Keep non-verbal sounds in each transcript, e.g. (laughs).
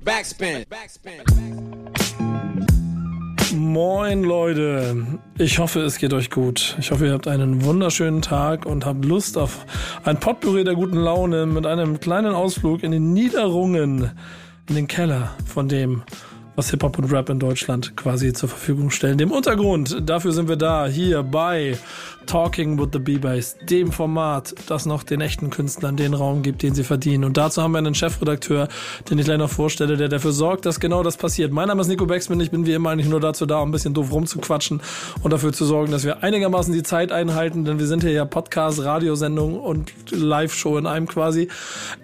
Backspin. Moin Leute, ich hoffe es geht euch gut. Ich hoffe ihr habt einen wunderschönen Tag und habt Lust auf ein Potpourri der guten Laune mit einem kleinen Ausflug in den Niederungen, in den Keller von dem, was Hip-Hop und Rap in Deutschland quasi zur Verfügung stellen. Dem Untergrund, dafür sind wir da, hier bei Talking with the B-Bass, dem Format, das noch den echten Künstlern den Raum gibt, den sie verdienen. Und dazu haben wir einen Chefredakteur, den ich gleich noch vorstelle, der dafür sorgt, dass genau das passiert. Mein Name ist Nico Becksmann, ich bin wie immer eigentlich nur dazu da, um ein bisschen doof rumzuquatschen und dafür zu sorgen, dass wir einigermaßen die Zeit einhalten, denn wir sind hier ja Podcast, Radiosendung und Live-Show in einem quasi.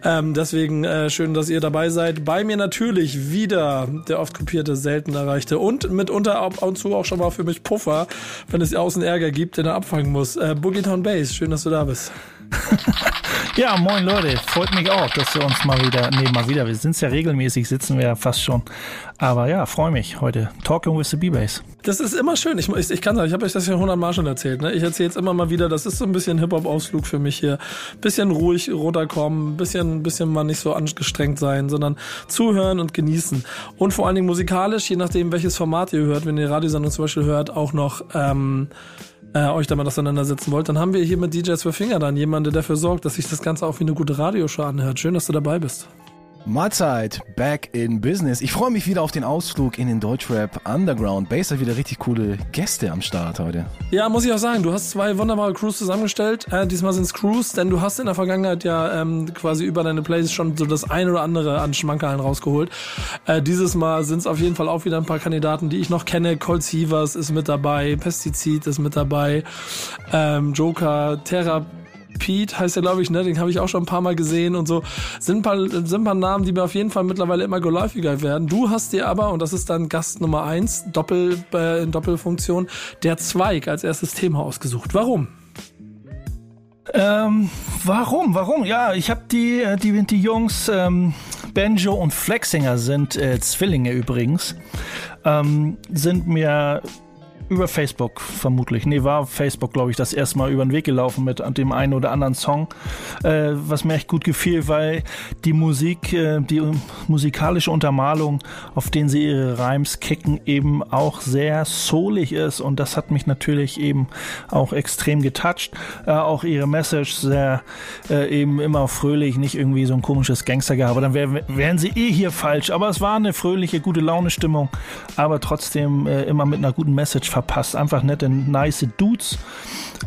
Ähm, deswegen äh, schön, dass ihr dabei seid. Bei mir natürlich wieder der oft kopierte, selten erreichte und mitunter ab und zu auch schon mal für mich Puffer, wenn es außen Ärger gibt, den er abfangen muss. Äh, Boogie Town Bass, schön, dass du da bist. (laughs) ja, moin Leute, freut mich auch, dass wir uns mal wieder, nee, mal wieder, wir sind es ja regelmäßig, sitzen wir ja fast schon. Aber ja, freue mich heute. Talking with the B-Bass. Das ist immer schön. Ich, ich, ich kann sagen, ich habe euch das ja hundertmal schon erzählt. Ne? Ich erzähle es immer mal wieder, das ist so ein bisschen Hip-Hop-Ausflug für mich hier. Bisschen ruhig runterkommen, bisschen, bisschen mal nicht so angestrengt sein, sondern zuhören und genießen. Und vor allen Dingen musikalisch, je nachdem, welches Format ihr hört, wenn ihr Radiosendung zum Beispiel hört, auch noch ähm, äh, euch damit auseinandersetzen wollt, dann haben wir hier mit DJ Zwei Finger dann jemanden, der dafür sorgt, dass sich das Ganze auch wie eine gute Radioshow anhört. Schön, dass du dabei bist. Mahlzeit, back in business. Ich freue mich wieder auf den Ausflug in den Deutschrap Underground. Bass hat wieder richtig coole Gäste am Start heute. Ja, muss ich auch sagen, du hast zwei wunderbare Crews zusammengestellt. Äh, diesmal sind es Crews, denn du hast in der Vergangenheit ja ähm, quasi über deine Plays schon so das ein oder andere an Schmankerln rausgeholt. Äh, dieses Mal sind es auf jeden Fall auch wieder ein paar Kandidaten, die ich noch kenne. Colt Sievers ist mit dabei, Pestizid ist mit dabei, ähm, Joker, Terra Pete heißt er, glaube ich, ne? Den habe ich auch schon ein paar Mal gesehen und so. Sind ein, paar, sind ein paar Namen, die mir auf jeden Fall mittlerweile immer geläufiger werden. Du hast dir aber, und das ist dann Gast Nummer eins, Doppel, äh, in Doppelfunktion, der Zweig als erstes Thema ausgesucht. Warum? Ähm, warum? Warum? Ja, ich habe die, äh, die, die Jungs, ähm, Benjo und Flexinger sind äh, Zwillinge übrigens, ähm, sind mir über Facebook vermutlich. Nee, war Facebook, glaube ich, das erste Mal über den Weg gelaufen mit dem einen oder anderen Song, äh, was mir echt gut gefiel, weil die Musik, äh, die musikalische Untermalung, auf den sie ihre Rhymes kicken, eben auch sehr soulig ist und das hat mich natürlich eben auch extrem getoucht. Äh, auch ihre Message sehr äh, eben immer fröhlich, nicht irgendwie so ein komisches Gangstergehabe, dann wär, wären sie eh hier falsch. Aber es war eine fröhliche, gute Laune-Stimmung, aber trotzdem äh, immer mit einer guten Message verpasst. Einfach nette, nice Dudes,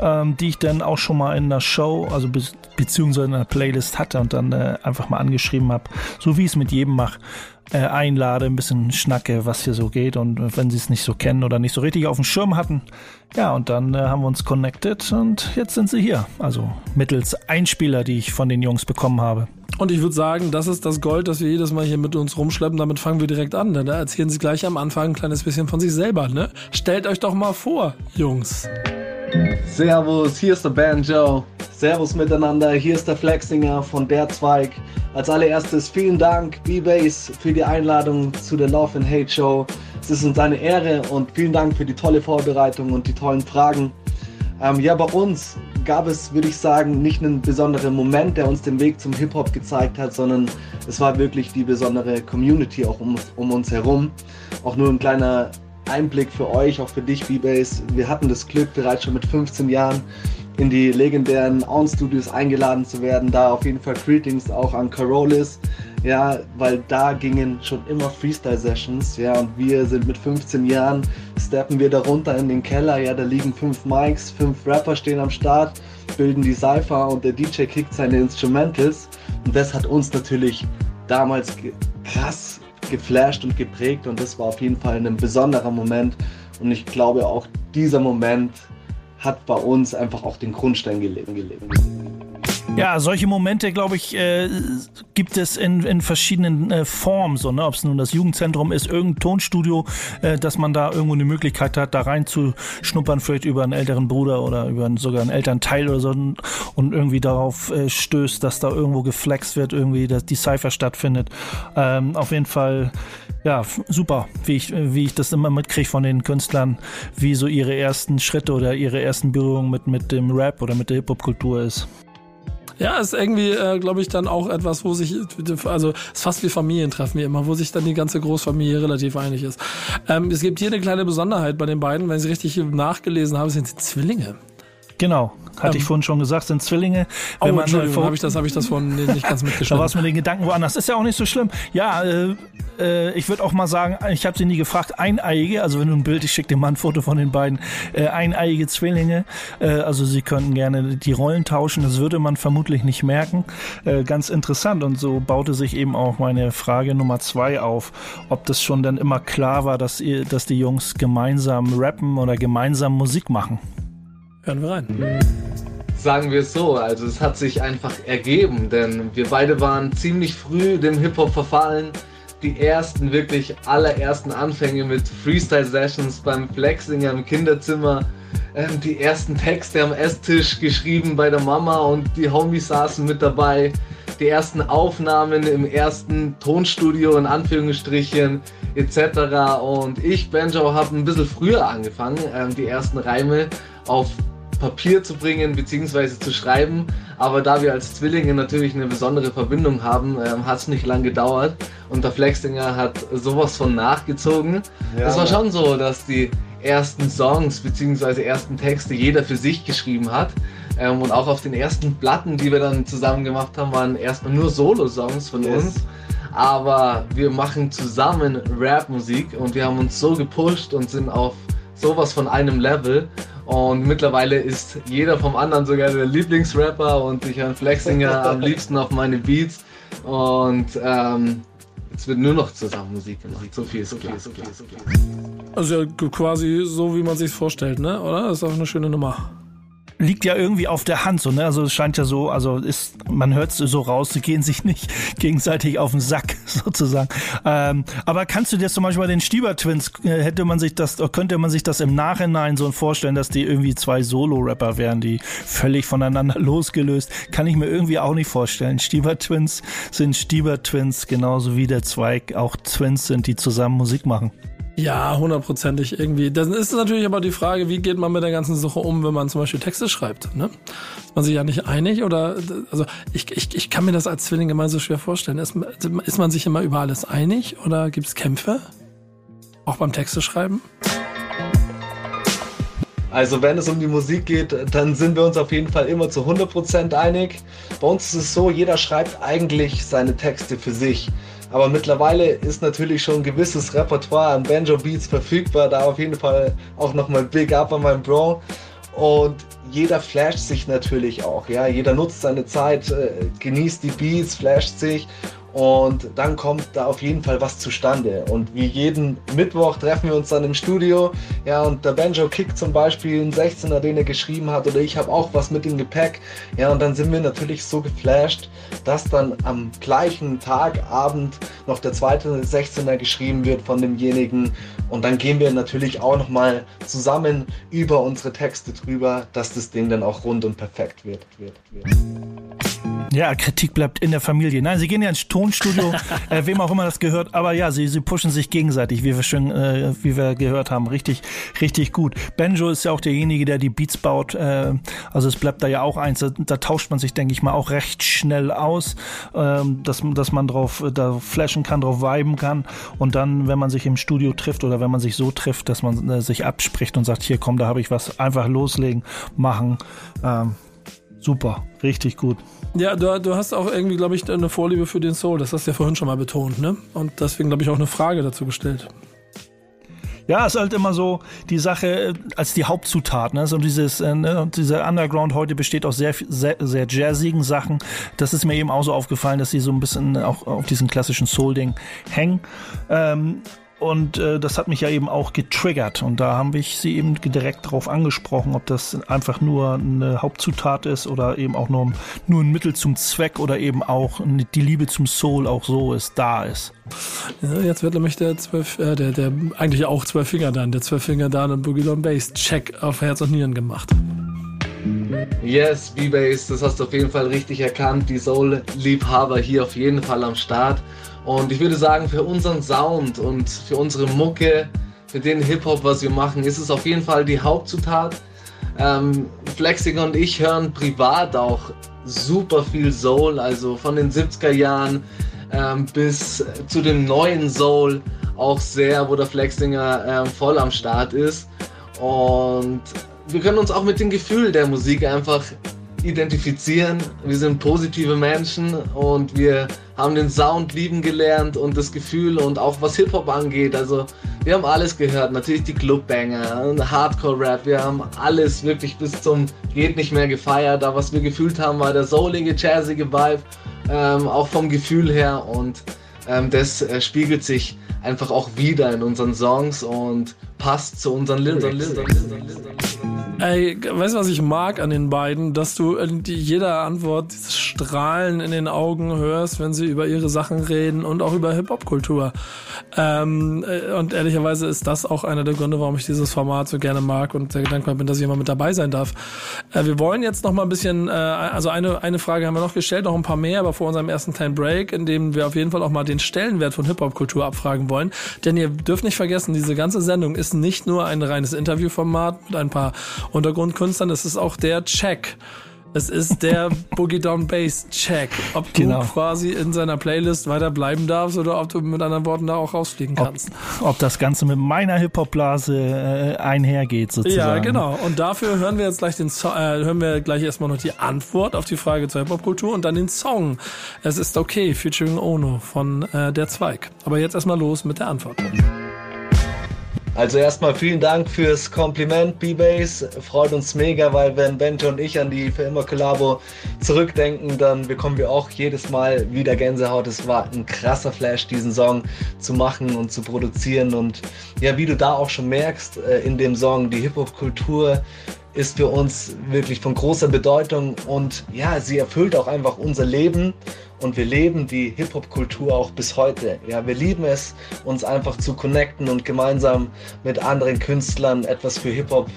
ähm, die ich dann auch schon mal in der Show, also be beziehungsweise in der Playlist hatte und dann äh, einfach mal angeschrieben habe, so wie ich es mit jedem mache. Äh, einlade, ein bisschen schnacke, was hier so geht und wenn sie es nicht so kennen oder nicht so richtig auf dem Schirm hatten. Ja, und dann äh, haben wir uns connected und jetzt sind sie hier. Also mittels Einspieler, die ich von den Jungs bekommen habe. Und ich würde sagen, das ist das Gold, das wir jedes Mal hier mit uns rumschleppen. Damit fangen wir direkt an. Ne? Da erzählen sie gleich am Anfang ein kleines bisschen von sich selber. Ne? Stellt euch doch mal vor, Jungs. Servus, hier ist der Banjo. Servus miteinander, hier ist der Flexinger von Der Zweig. Als allererstes vielen Dank, B-Base, für die Einladung zu der Love and Hate Show. Es ist uns eine Ehre und vielen Dank für die tolle Vorbereitung und die tollen Fragen. Ähm, ja, bei uns gab es, würde ich sagen, nicht einen besonderen Moment, der uns den Weg zum Hip-Hop gezeigt hat, sondern es war wirklich die besondere Community auch um, um uns herum. Auch nur ein kleiner Einblick für euch, auch für dich, B-Base. Wir hatten das Glück, bereits schon mit 15 Jahren in die legendären Own Studios eingeladen zu werden. Da auf jeden Fall Greetings auch an Carolis. Ja, weil da gingen schon immer Freestyle-Sessions. Ja, und wir sind mit 15 Jahren, steppen wir da runter in den Keller. Ja, da liegen fünf Mics, fünf Rapper stehen am Start, bilden die Cypher und der DJ kickt seine Instrumentals. Und das hat uns natürlich damals krass geflasht und geprägt. Und das war auf jeden Fall ein besonderer Moment. Und ich glaube auch dieser Moment hat bei uns einfach auch den Grundstein gelegt. Ja, solche Momente, glaube ich, äh, gibt es in, in verschiedenen äh, Formen. So, ne? Ob es nun das Jugendzentrum ist, irgendein Tonstudio, äh, dass man da irgendwo eine Möglichkeit hat, da reinzuschnuppern, vielleicht über einen älteren Bruder oder über einen, sogar einen Elternteil oder so und irgendwie darauf äh, stößt, dass da irgendwo geflext wird, irgendwie, dass die Cypher stattfindet. Ähm, auf jeden Fall, ja, super, wie ich, wie ich das immer mitkriege von den Künstlern, wie so ihre ersten Schritte oder ihre ersten Berührungen mit, mit dem Rap oder mit der Hip-Hop-Kultur ist. Ja, ist irgendwie, äh, glaube ich, dann auch etwas, wo sich, also ist fast wie Familientreffen wie immer, wo sich dann die ganze Großfamilie relativ einig ist. Ähm, es gibt hier eine kleine Besonderheit bei den beiden, wenn ich richtig nachgelesen habe, sind sie Zwillinge. Genau, hatte ich ähm. vorhin schon gesagt, sind Zwillinge. Wenn oh, man Entschuldigung, habe ich das, habe ich das vorhin nicht ganz mitgeschnitten. (laughs) da war es mit den Gedanken woanders. Ist ja auch nicht so schlimm. Ja, äh, äh, ich würde auch mal sagen, ich habe sie nie gefragt, eineiige, also wenn du ein Bild, ich schicke dir mal ein Foto von den beiden, äh, eineiige Zwillinge. Äh, also sie könnten gerne die Rollen tauschen, das würde man vermutlich nicht merken. Äh, ganz interessant und so baute sich eben auch meine Frage Nummer zwei auf, ob das schon dann immer klar war, dass, ihr, dass die Jungs gemeinsam rappen oder gemeinsam Musik machen. Hören wir rein. Sagen wir es so, also es hat sich einfach ergeben, denn wir beide waren ziemlich früh dem Hip-Hop verfallen. Die ersten, wirklich allerersten Anfänge mit Freestyle-Sessions beim Flexinger im Kinderzimmer. Ähm, die ersten Texte am Esstisch geschrieben bei der Mama und die Homies saßen mit dabei. Die ersten Aufnahmen im ersten Tonstudio in Anführungsstrichen etc. Und ich, Benjo, habe ein bisschen früher angefangen, ähm, die ersten Reime auf Papier zu bringen bzw. zu schreiben. Aber da wir als Zwillinge natürlich eine besondere Verbindung haben, ähm, hat es nicht lange gedauert. Und der Flexinger hat sowas von nachgezogen. Ja, es war schon so, dass die ersten Songs bzw. ersten Texte jeder für sich geschrieben hat. Ähm, und auch auf den ersten Platten, die wir dann zusammen gemacht haben, waren erstmal nur Solo-Songs von yes. uns. Aber wir machen zusammen Rap-Musik und wir haben uns so gepusht und sind auf sowas von einem Level. Und mittlerweile ist jeder vom anderen sogar der Lieblingsrapper und ich höre Flexinger (laughs) am liebsten auf meine Beats. Und ähm, es wird nur noch zusammen Musik gemacht. So viel, so viel, so viel, so viel. Also quasi so, wie man sich vorstellt, ne? Oder? Das ist auch eine schöne Nummer liegt ja irgendwie auf der Hand so, ne? Also es scheint ja so, also ist, man hört es so raus, sie gehen sich nicht (laughs) gegenseitig auf den Sack (laughs) sozusagen. Ähm, aber kannst du dir zum Beispiel bei den Stieber Twins, äh, hätte man sich das, könnte man sich das im Nachhinein so vorstellen, dass die irgendwie zwei Solo-Rapper wären, die völlig voneinander (laughs) losgelöst? Kann ich mir irgendwie auch nicht vorstellen. Stieber Twins sind Stieber Twins, genauso wie der Zweig auch Twins sind, die zusammen Musik machen. Ja, hundertprozentig irgendwie. Dann ist natürlich aber die Frage, wie geht man mit der ganzen Sache um, wenn man zum Beispiel Texte schreibt. Ne? Ist man sich ja nicht einig oder also ich, ich, ich kann mir das als Zwilling immer so schwer vorstellen. Ist, ist man sich immer über alles einig oder gibt es Kämpfe? Auch beim Texte schreiben? Also wenn es um die Musik geht, dann sind wir uns auf jeden Fall immer zu 100% einig. Bei uns ist es so, jeder schreibt eigentlich seine Texte für sich. Aber mittlerweile ist natürlich schon ein gewisses Repertoire an Banjo Beats verfügbar. Da auf jeden Fall auch nochmal Big Up an meinen Bro. Und jeder flasht sich natürlich auch. Ja, jeder nutzt seine Zeit, äh, genießt die Beats, flasht sich und dann kommt da auf jeden Fall was zustande. Und wie jeden Mittwoch treffen wir uns dann im Studio. Ja, und der Banjo kickt zum Beispiel einen 16er, den er geschrieben hat, oder ich habe auch was mit im Gepäck. Ja, und dann sind wir natürlich so geflasht, dass dann am gleichen Tag, Abend noch der zweite 16er geschrieben wird von demjenigen. Und dann gehen wir natürlich auch nochmal zusammen über unsere Texte drüber, dass das Ding dann auch rund und perfekt wird. wird, wird. Ja, Kritik bleibt in der Familie. Nein, sie gehen ja ins Tonstudio, (laughs) äh, wem auch immer das gehört. Aber ja, sie, sie pushen sich gegenseitig, wie wir schon, äh, wie wir gehört haben. Richtig, richtig gut. Benjo ist ja auch derjenige, der die Beats baut. Äh, also es bleibt da ja auch eins. Da, da tauscht man sich, denke ich mal, auch recht schnell aus, ähm, dass, dass man drauf da flashen kann, drauf viben kann. Und dann, wenn man sich im Studio trifft oder wenn man sich so trifft, dass man äh, sich abspricht und sagt, hier komm, da habe ich was, einfach loslegen, machen. Ähm, super, richtig gut. Ja, du, du hast auch irgendwie, glaube ich, eine Vorliebe für den Soul. Das hast du ja vorhin schon mal betont, ne? Und deswegen, glaube ich, auch eine Frage dazu gestellt. Ja, ist halt immer so die Sache äh, als die Hauptzutat. Ne? So dieses, äh, ne? dieser Underground heute besteht aus sehr, sehr, sehr jazzigen Sachen. Das ist mir eben auch so aufgefallen, dass sie so ein bisschen auch auf diesen klassischen Soul-Ding hängen. Ähm, und äh, das hat mich ja eben auch getriggert. Und da habe ich sie eben direkt darauf angesprochen, ob das einfach nur eine Hauptzutat ist oder eben auch nur, nur ein Mittel zum Zweck oder eben auch die Liebe zum Soul auch so ist, da ist. Ja, jetzt wird nämlich der zwölf, äh, der, der eigentlich auch zwölf Finger dann, der zwölf Finger dann und Boogie Down Bass Check auf Herz und Nieren gemacht. Yes, B-Bass, das hast du auf jeden Fall richtig erkannt. Die Soul-Liebhaber hier auf jeden Fall am Start. Und ich würde sagen, für unseren Sound und für unsere Mucke, für den Hip-Hop, was wir machen, ist es auf jeden Fall die Hauptzutat. Ähm, Flexing und ich hören privat auch super viel Soul, also von den 70er Jahren ähm, bis zu dem neuen Soul auch sehr, wo der Flexinger ähm, voll am Start ist. Und wir können uns auch mit dem Gefühl der Musik einfach identifizieren. Wir sind positive Menschen und wir haben den Sound lieben gelernt und das Gefühl und auch was Hip-Hop angeht. Also wir haben alles gehört. Natürlich die Clubbanger Hardcore-Rap. Wir haben alles wirklich bis zum geht nicht mehr gefeiert. Aber was wir gefühlt haben, war der soulige, jazzige Vibe. Ähm, auch vom Gefühl her und ähm, das äh, spiegelt sich einfach auch wieder in unseren Songs und passt zu unseren Lyrics. Ey, weißt du, was ich mag an den beiden? Dass du in jeder Antwort dieses Strahlen in den Augen hörst, wenn sie über ihre Sachen reden und auch über Hip-Hop-Kultur. Ähm, äh, und ehrlicherweise ist das auch einer der Gründe, warum ich dieses Format so gerne mag und sehr dankbar bin, dass ich immer mit dabei sein darf. Äh, wir wollen jetzt noch mal ein bisschen, äh, also eine, eine Frage haben wir noch gestellt, noch ein paar mehr, aber vor unserem ersten kleinen Break, in dem wir auf jeden Fall auch mal den Stellenwert von Hip-Hop-Kultur abfragen wollen. Denn ihr dürft nicht vergessen, diese ganze Sendung ist nicht nur ein reines Interviewformat mit ein paar Untergrundkünstlern, es ist auch der Check. Es ist der (laughs) Boogie Down Bass Check. Ob du genau. quasi in seiner Playlist weiter bleiben darfst oder ob du mit anderen Worten da auch rausfliegen kannst. Ob, ob das Ganze mit meiner Hip-Hop-Blase äh, einhergeht, sozusagen. Ja, genau. Und dafür hören wir jetzt gleich den so äh, hören wir gleich erstmal noch die Antwort auf die Frage zur Hip-Hop-Kultur und dann den Song. Es ist okay, featuring Ono von äh, Der Zweig. Aber jetzt erstmal los mit der Antwort. Also erstmal vielen Dank fürs Kompliment, B-Base. Freut uns mega, weil wenn Bente und ich an die Für immer Collabo zurückdenken, dann bekommen wir auch jedes Mal wieder Gänsehaut. Es war ein krasser Flash, diesen Song zu machen und zu produzieren. Und ja, wie du da auch schon merkst, äh, in dem Song, die Hip-Hop-Kultur ist für uns wirklich von großer Bedeutung und ja, sie erfüllt auch einfach unser Leben und wir leben die Hip-Hop-Kultur auch bis heute. Ja, wir lieben es, uns einfach zu connecten und gemeinsam mit anderen Künstlern etwas für Hip-Hop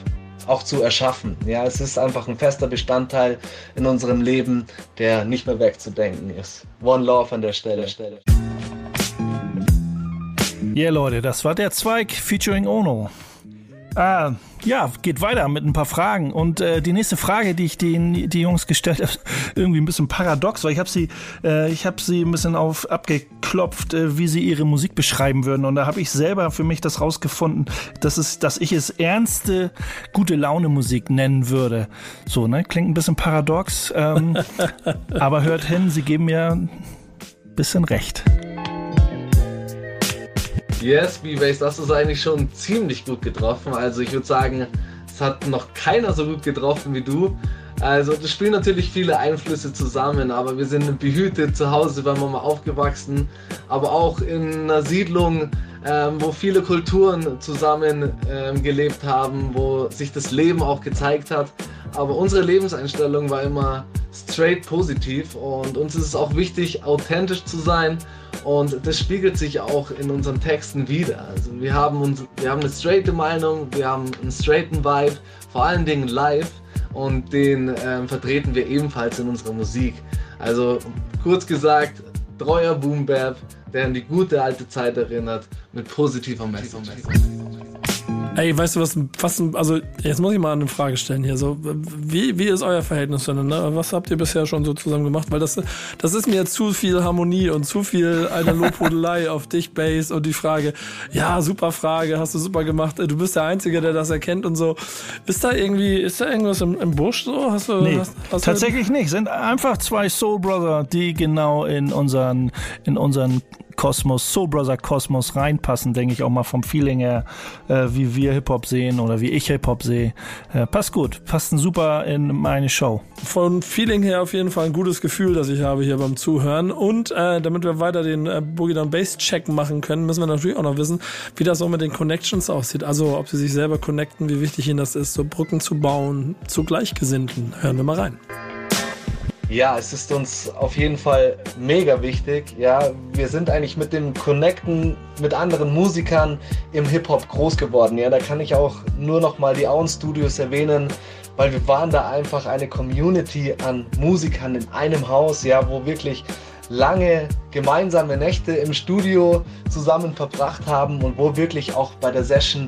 auch zu erschaffen. Ja, es ist einfach ein fester Bestandteil in unserem Leben, der nicht mehr wegzudenken ist. One Love an der Stelle. Ja, Leute, das war der Zweig featuring Ono. Ah, ja, geht weiter mit ein paar Fragen. Und äh, die nächste Frage, die ich den die Jungs gestellt habe, (laughs) irgendwie ein bisschen paradox, weil ich habe sie, äh, ich habe sie ein bisschen auf abgeklopft, äh, wie sie ihre Musik beschreiben würden. Und da habe ich selber für mich das rausgefunden, dass es, dass ich es ernste, gute Laune Musik nennen würde. So, ne, klingt ein bisschen paradox, ähm, (laughs) aber hört hin, sie geben mir ein bisschen recht. Yes, B-Base, das ist eigentlich schon ziemlich gut getroffen. Also ich würde sagen, es hat noch keiner so gut getroffen wie du. Also das spielen natürlich viele Einflüsse zusammen, aber wir sind behütet zu Hause bei Mama aufgewachsen, aber auch in einer Siedlung, ähm, wo viele Kulturen zusammen ähm, gelebt haben, wo sich das Leben auch gezeigt hat. Aber unsere Lebenseinstellung war immer straight positiv und uns ist es auch wichtig, authentisch zu sein und das spiegelt sich auch in unseren Texten wieder. Also wir haben, uns, wir haben eine straighte Meinung, wir haben einen straighten Vibe, vor allen Dingen live und den äh, vertreten wir ebenfalls in unserer Musik. Also kurz gesagt, treuer Boom Bap, der an die gute alte Zeit erinnert, mit positiver Message. Ey, weißt du was, was, also jetzt muss ich mal eine Frage stellen hier. So, wie, wie ist euer Verhältnis zueinander? Was habt ihr bisher schon so zusammen gemacht? Weil das, das ist mir zu viel Harmonie und zu viel eine (laughs) Lobhudelei auf dich, Base und die Frage, ja, super Frage, hast du super gemacht. Du bist der Einzige, der das erkennt und so. Ist da irgendwie, ist da irgendwas im, im Busch so? Hast du, nee, hast, hast tatsächlich du... nicht. Sind einfach zwei Soul Brother, die genau in unseren, in unseren Kosmos, Soul Brother Kosmos reinpassen, denke ich auch mal vom Feeling her, äh, wie wir Hip-Hop sehen oder wie ich Hip-Hop sehe. Äh, passt gut, passt super in meine Show. Von Feeling her auf jeden Fall ein gutes Gefühl, das ich habe hier beim Zuhören. Und äh, damit wir weiter den äh, Boogie Down Bass Check machen können, müssen wir natürlich auch noch wissen, wie das auch mit den Connections aussieht. Also ob sie sich selber connecten, wie wichtig ihnen das ist, so Brücken zu bauen zu Gleichgesinnten. Hören wir mal rein. Ja, es ist uns auf jeden Fall mega wichtig. Ja, wir sind eigentlich mit dem Connecten mit anderen Musikern im Hip-Hop groß geworden. Ja, da kann ich auch nur noch mal die Auen Studios erwähnen, weil wir waren da einfach eine Community an Musikern in einem Haus, ja, wo wirklich lange gemeinsame Nächte im Studio zusammen verbracht haben und wo wirklich auch bei der Session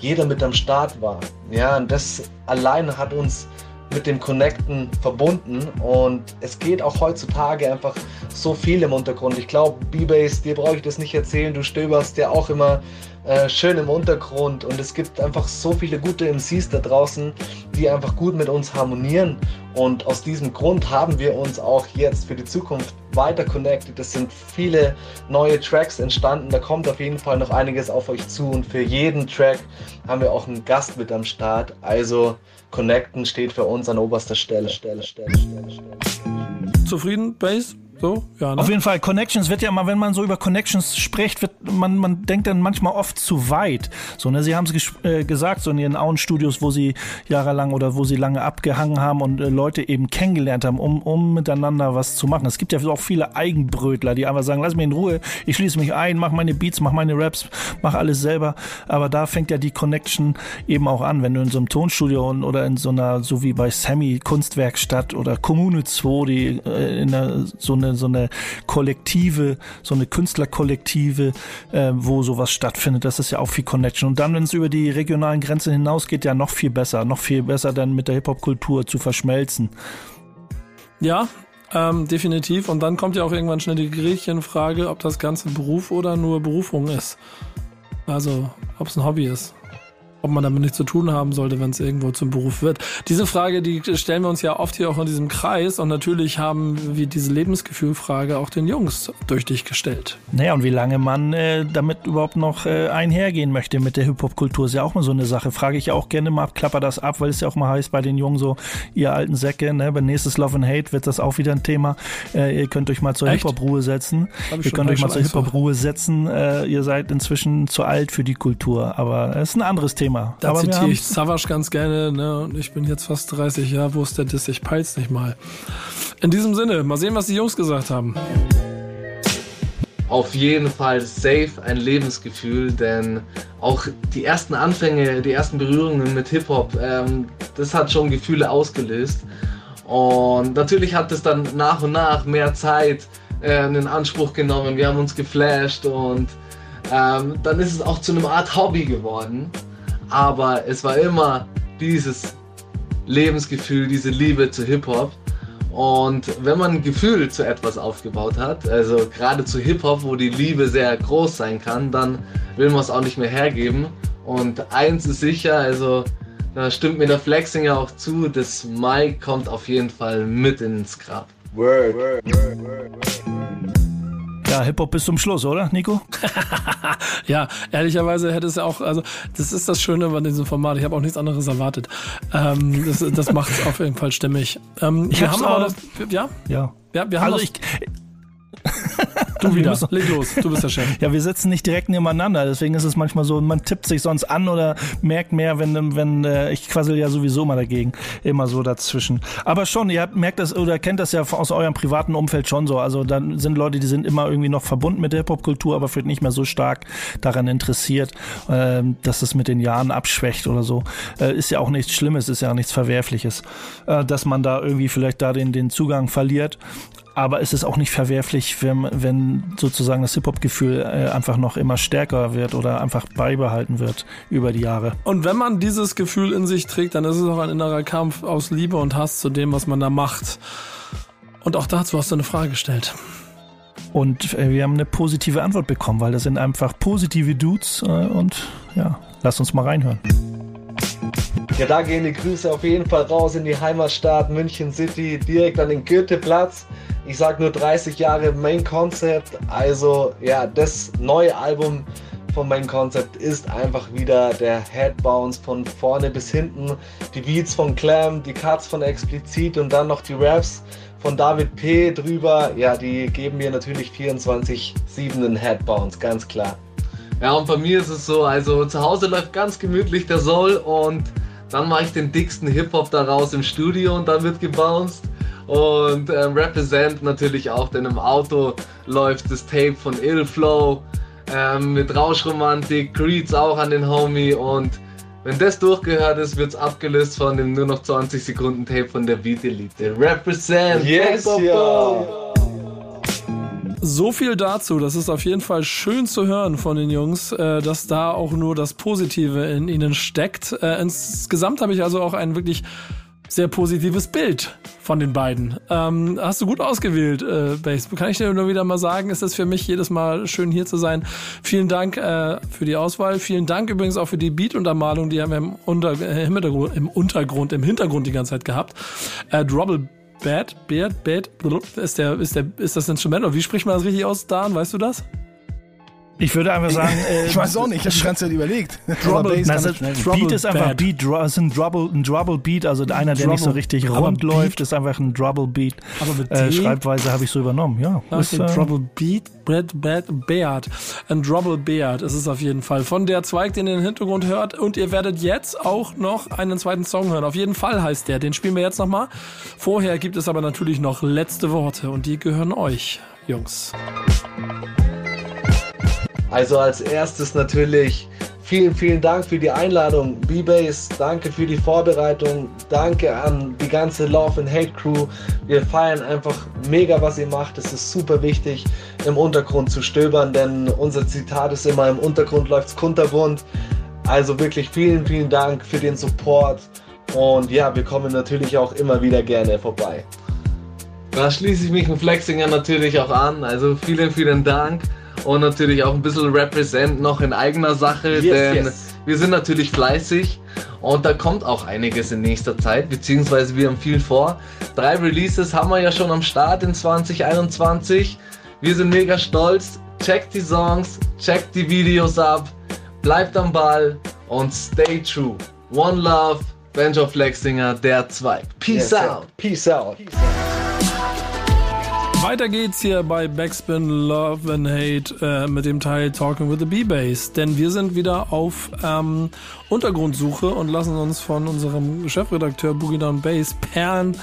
jeder mit am Start war. Ja, und das allein hat uns mit dem Connecten verbunden. Und es geht auch heutzutage einfach so viel im Untergrund. Ich glaube, B-Base, dir brauche ich das nicht erzählen, du stöberst ja auch immer äh, schön im Untergrund. Und es gibt einfach so viele gute MCs da draußen, die einfach gut mit uns harmonieren. Und aus diesem Grund haben wir uns auch jetzt für die Zukunft weiter connected. Es sind viele neue Tracks entstanden, da kommt auf jeden Fall noch einiges auf euch zu. Und für jeden Track haben wir auch einen Gast mit am Start, also Connecten steht für uns an oberster Stelle. Stelle, Stelle, Stelle, Stelle. Zufrieden, Base? So, ja, ne? Auf jeden Fall, Connections wird ja immer, wenn man so über Connections spricht, wird man, man denkt dann manchmal oft zu weit. So, ne, sie haben es äh, gesagt, so in ihren Auenstudios, wo sie jahrelang oder wo sie lange abgehangen haben und äh, Leute eben kennengelernt haben, um, um miteinander was zu machen. Es gibt ja auch viele Eigenbrötler, die einfach sagen, lass mich in Ruhe, ich schließe mich ein, mach meine Beats, mach meine Raps, mach alles selber. Aber da fängt ja die Connection eben auch an, wenn du in so einem Tonstudio und, oder in so einer, so wie bei Sammy Kunstwerkstatt oder Kommune 2, die äh, in einer, so eine eine, so eine Kollektive, so eine Künstlerkollektive, äh, wo sowas stattfindet. Das ist ja auch viel Connection. Und dann, wenn es über die regionalen Grenzen hinausgeht, ja noch viel besser, noch viel besser dann mit der Hip-Hop-Kultur zu verschmelzen. Ja, ähm, definitiv. Und dann kommt ja auch irgendwann schnell die Gretchenfrage, ob das Ganze Beruf oder nur Berufung ist. Also, ob es ein Hobby ist ob man damit nichts zu tun haben sollte, wenn es irgendwo zum Beruf wird. Diese Frage, die stellen wir uns ja oft hier auch in diesem Kreis und natürlich haben wir diese Lebensgefühlfrage auch den Jungs durch dich gestellt. Naja, und wie lange man äh, damit überhaupt noch äh, einhergehen möchte mit der Hip-Hop-Kultur, ist ja auch mal so eine Sache. Frage ich ja auch gerne mal, klapper das ab, weil es ja auch mal heißt bei den Jungen so, ihr alten Säcke, ne, bei nächstes Love and Hate wird das auch wieder ein Thema. Äh, ihr könnt euch mal zur Hip-Hop-Ruhe setzen. Ihr könnt euch mal zur Hip-Hop-Ruhe setzen. Äh, ihr seid inzwischen zu alt für die Kultur, aber es ist ein anderes Thema. Thema. Da Aber zitiere ich Savage ganz gerne, ne? Und ich bin jetzt fast 30 Jahre, wo ist der Diss? Ich peil's nicht mal. In diesem Sinne, mal sehen, was die Jungs gesagt haben. Auf jeden Fall safe ein Lebensgefühl, denn auch die ersten Anfänge, die ersten Berührungen mit Hip-Hop, ähm, das hat schon Gefühle ausgelöst. Und natürlich hat es dann nach und nach mehr Zeit äh, in Anspruch genommen. Wir haben uns geflasht und ähm, dann ist es auch zu einer Art Hobby geworden aber es war immer dieses Lebensgefühl, diese Liebe zu Hip-Hop. Und wenn man ein Gefühl zu etwas aufgebaut hat, also gerade zu Hip-Hop, wo die Liebe sehr groß sein kann, dann will man es auch nicht mehr hergeben. Und eins ist sicher, also da stimmt mir der Flexinger auch zu, das Mike kommt auf jeden Fall mit ins Grab. Word. word, word, word ja, Hip-Hop bis zum Schluss, oder, Nico? (laughs) ja, ehrlicherweise hätte es ja auch, also das ist das Schöne bei diesem Format. Ich habe auch nichts anderes erwartet. Ähm, das das macht es auf jeden Fall stimmig. Ähm, ich wir haben aber, das, ja? Ja. Ja, wir haben also ich, Du wieder. Müssen, Leg los, du bist der Chef. (laughs) ja, wir sitzen nicht direkt nebeneinander, deswegen ist es manchmal so, man tippt sich sonst an oder merkt mehr, wenn, wenn äh, ich quassel ja sowieso mal dagegen, immer so dazwischen. Aber schon, ihr habt, merkt das oder kennt das ja aus eurem privaten Umfeld schon so. Also dann sind Leute, die sind immer irgendwie noch verbunden mit der Hip-Hop-Kultur, aber vielleicht nicht mehr so stark daran interessiert, äh, dass es mit den Jahren abschwächt oder so. Äh, ist ja auch nichts Schlimmes, ist ja auch nichts Verwerfliches, äh, dass man da irgendwie vielleicht da den, den Zugang verliert aber es ist auch nicht verwerflich, wenn, wenn sozusagen das Hip-Hop-Gefühl äh, einfach noch immer stärker wird oder einfach beibehalten wird über die Jahre. Und wenn man dieses Gefühl in sich trägt, dann ist es auch ein innerer Kampf aus Liebe und Hass zu dem, was man da macht. Und auch dazu hast du eine Frage gestellt. Und äh, wir haben eine positive Antwort bekommen, weil das sind einfach positive Dudes äh, und ja, lass uns mal reinhören. Ja, da gehen die Grüße auf jeden Fall raus in die Heimatstadt München City, direkt an den Goetheplatz. Ich sag nur 30 Jahre Main Concept. Also ja, das neue Album von Main Concept ist einfach wieder der Headbounce von vorne bis hinten. Die Beats von Clam, die Cuts von Explizit und dann noch die Raps von David P. drüber. Ja, die geben mir natürlich 24-7 einen Headbounce, ganz klar. Ja, und bei mir ist es so, also zu Hause läuft ganz gemütlich der Soul und dann mache ich den dicksten Hip-Hop daraus im Studio und dann wird gebounced und ähm, Represent natürlich auch, denn im Auto läuft das Tape von Ill Flow ähm, mit Rauschromantik, Creeds auch an den Homie und wenn das durchgehört ist, wird es abgelöst von dem nur noch 20 Sekunden Tape von der Beat Elite. Represent! Yes, ja! so viel dazu. Das ist auf jeden Fall schön zu hören von den Jungs, äh, dass da auch nur das Positive in ihnen steckt. Äh, insgesamt habe ich also auch ein wirklich sehr positives Bild von den beiden. Ähm, hast du gut ausgewählt, äh, Base. Kann ich dir nur wieder mal sagen, ist es für mich jedes Mal schön hier zu sein. Vielen Dank äh, für die Auswahl. Vielen Dank übrigens auch für die Beat-Untermalung, die haben wir im, Unter äh, im, Hintergrund, im Untergrund, im Hintergrund die ganze Zeit gehabt. Äh, Drobble Bad, Beard, Bad, ist der, ist der, ist das Instrument? Oder wie spricht man das richtig aus, Dan? Weißt du das? Ich würde einfach sagen, äh, (laughs) ich weiß auch nicht, ich habe die ganze Zeit überlegt. (laughs) Trouble, na, Beat ist einfach Beat, ist ein Trouble, ein Trouble Beat, also einer, der nicht so richtig rund läuft, ist einfach ein Trouble Beat. Aber mit äh, Schreibweise habe ich so übernommen, ja. Okay, ist, äh, Trouble Beat, Brad, Bad, Beard. Ein Trouble Beard ist es auf jeden Fall. Von der Zweig, den ihr im Hintergrund hört. Und ihr werdet jetzt auch noch einen zweiten Song hören. Auf jeden Fall heißt der. Den spielen wir jetzt nochmal. Vorher gibt es aber natürlich noch letzte Worte und die gehören euch, Jungs. Also als erstes natürlich vielen, vielen Dank für die Einladung, B-Base. Danke für die Vorbereitung. Danke an die ganze Love and Hate Crew. Wir feiern einfach mega, was ihr macht. Es ist super wichtig, im Untergrund zu stöbern, denn unser Zitat ist immer: im Untergrund läuft's kunterbunt. Also wirklich vielen, vielen Dank für den Support. Und ja, wir kommen natürlich auch immer wieder gerne vorbei. Da schließe ich mich dem Flexinger natürlich auch an. Also vielen, vielen Dank und natürlich auch ein bisschen Represent noch in eigener Sache, yes, denn yes. wir sind natürlich fleißig und da kommt auch einiges in nächster Zeit, beziehungsweise wir haben viel vor. Drei Releases haben wir ja schon am Start in 2021. Wir sind mega stolz. Checkt die Songs, checkt die Videos ab, bleibt am Ball und stay true. One Love, Benjo Flexinger, der Zweig. Peace, yes, out. Peace out. Peace out. Weiter geht's hier bei Backspin Love and Hate äh, mit dem Teil Talking with the B-Bass. Denn wir sind wieder auf ähm, Untergrundsuche und lassen uns von unserem Chefredakteur Boogie Down Bass Perlen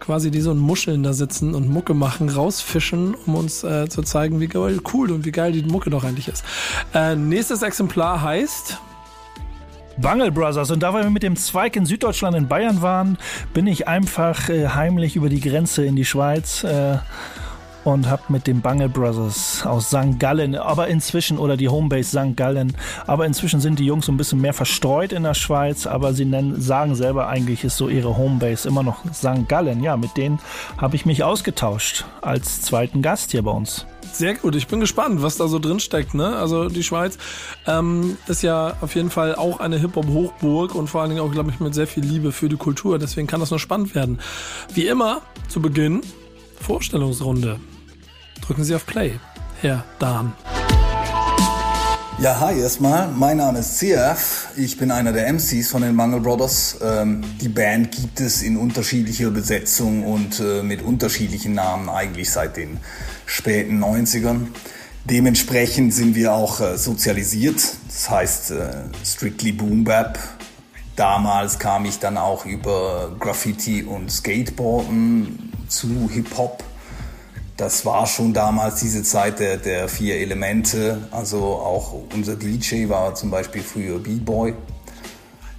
quasi die so Muscheln da sitzen und Mucke machen, rausfischen, um uns äh, zu zeigen, wie cool und wie geil die Mucke doch eigentlich ist. Äh, nächstes Exemplar heißt Bungle Brothers. Und da wir mit dem Zweig in Süddeutschland in Bayern waren, bin ich einfach äh, heimlich über die Grenze in die Schweiz äh, und habe mit den Bungle Brothers aus St. Gallen, aber inzwischen, oder die Homebase St. Gallen, aber inzwischen sind die Jungs so ein bisschen mehr verstreut in der Schweiz, aber sie nennen, sagen selber eigentlich ist so ihre Homebase immer noch St. Gallen. Ja, mit denen habe ich mich ausgetauscht als zweiten Gast hier bei uns. Sehr gut, ich bin gespannt, was da so drin steckt. Ne? Also die Schweiz ähm, ist ja auf jeden Fall auch eine Hip-Hop-Hochburg und vor allen Dingen auch, glaube ich, mit sehr viel Liebe für die Kultur. Deswegen kann das nur spannend werden. Wie immer, zu Beginn, Vorstellungsrunde. Drücken Sie auf Play, Herr Dahn. Ja, hi erstmal. Mein Name ist CF. Ich bin einer der MCs von den Mangle Brothers. Ähm, die Band gibt es in unterschiedlicher Besetzung und äh, mit unterschiedlichen Namen eigentlich seit den späten 90ern. Dementsprechend sind wir auch äh, sozialisiert. Das heißt äh, strictly Boom Bap. Damals kam ich dann auch über Graffiti und Skateboarden zu Hip-Hop das war schon damals diese Zeit der, der vier Elemente. Also auch unser DJ war zum Beispiel früher B-Boy.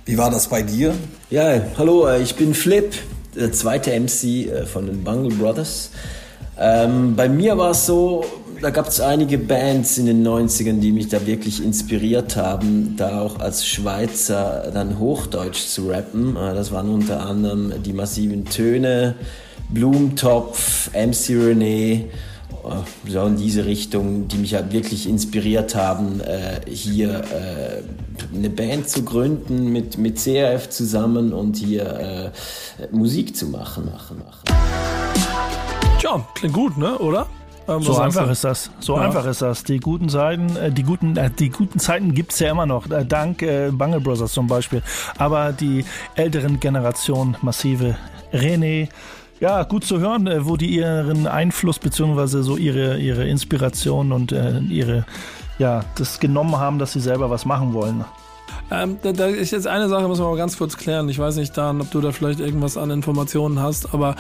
Wie war das bei dir? Ja, hallo, äh, ich bin Flip, der zweite MC äh, von den Bungle Brothers. Ähm, bei mir war es so, da gab es einige Bands in den 90ern, die mich da wirklich inspiriert haben, da auch als Schweizer dann Hochdeutsch zu rappen. Äh, das waren unter anderem die massiven Töne, Blumentopf, MC René, äh, so in diese Richtung, die mich halt wirklich inspiriert haben, äh, hier eine Band zu gründen mit, mit CRF zusammen und hier Musik zu machen, machen, machen. Tja, klingt gut, ne, oder? Ähm, so einfach ist das. So ja. einfach ist das. Die guten Zeiten, äh, die guten, äh, die guten Zeiten gibt's ja immer noch. Äh, dank äh, Bungle Brothers zum Beispiel. Aber die älteren Generationen, massive René, ja, gut zu hören, wo die ihren Einfluss beziehungsweise so ihre, ihre Inspiration und äh, ihre, ja, das genommen haben, dass sie selber was machen wollen. Ähm, da, da ist jetzt eine Sache, müssen wir mal ganz kurz klären. Ich weiß nicht, Dan, ob du da vielleicht irgendwas an Informationen hast, aber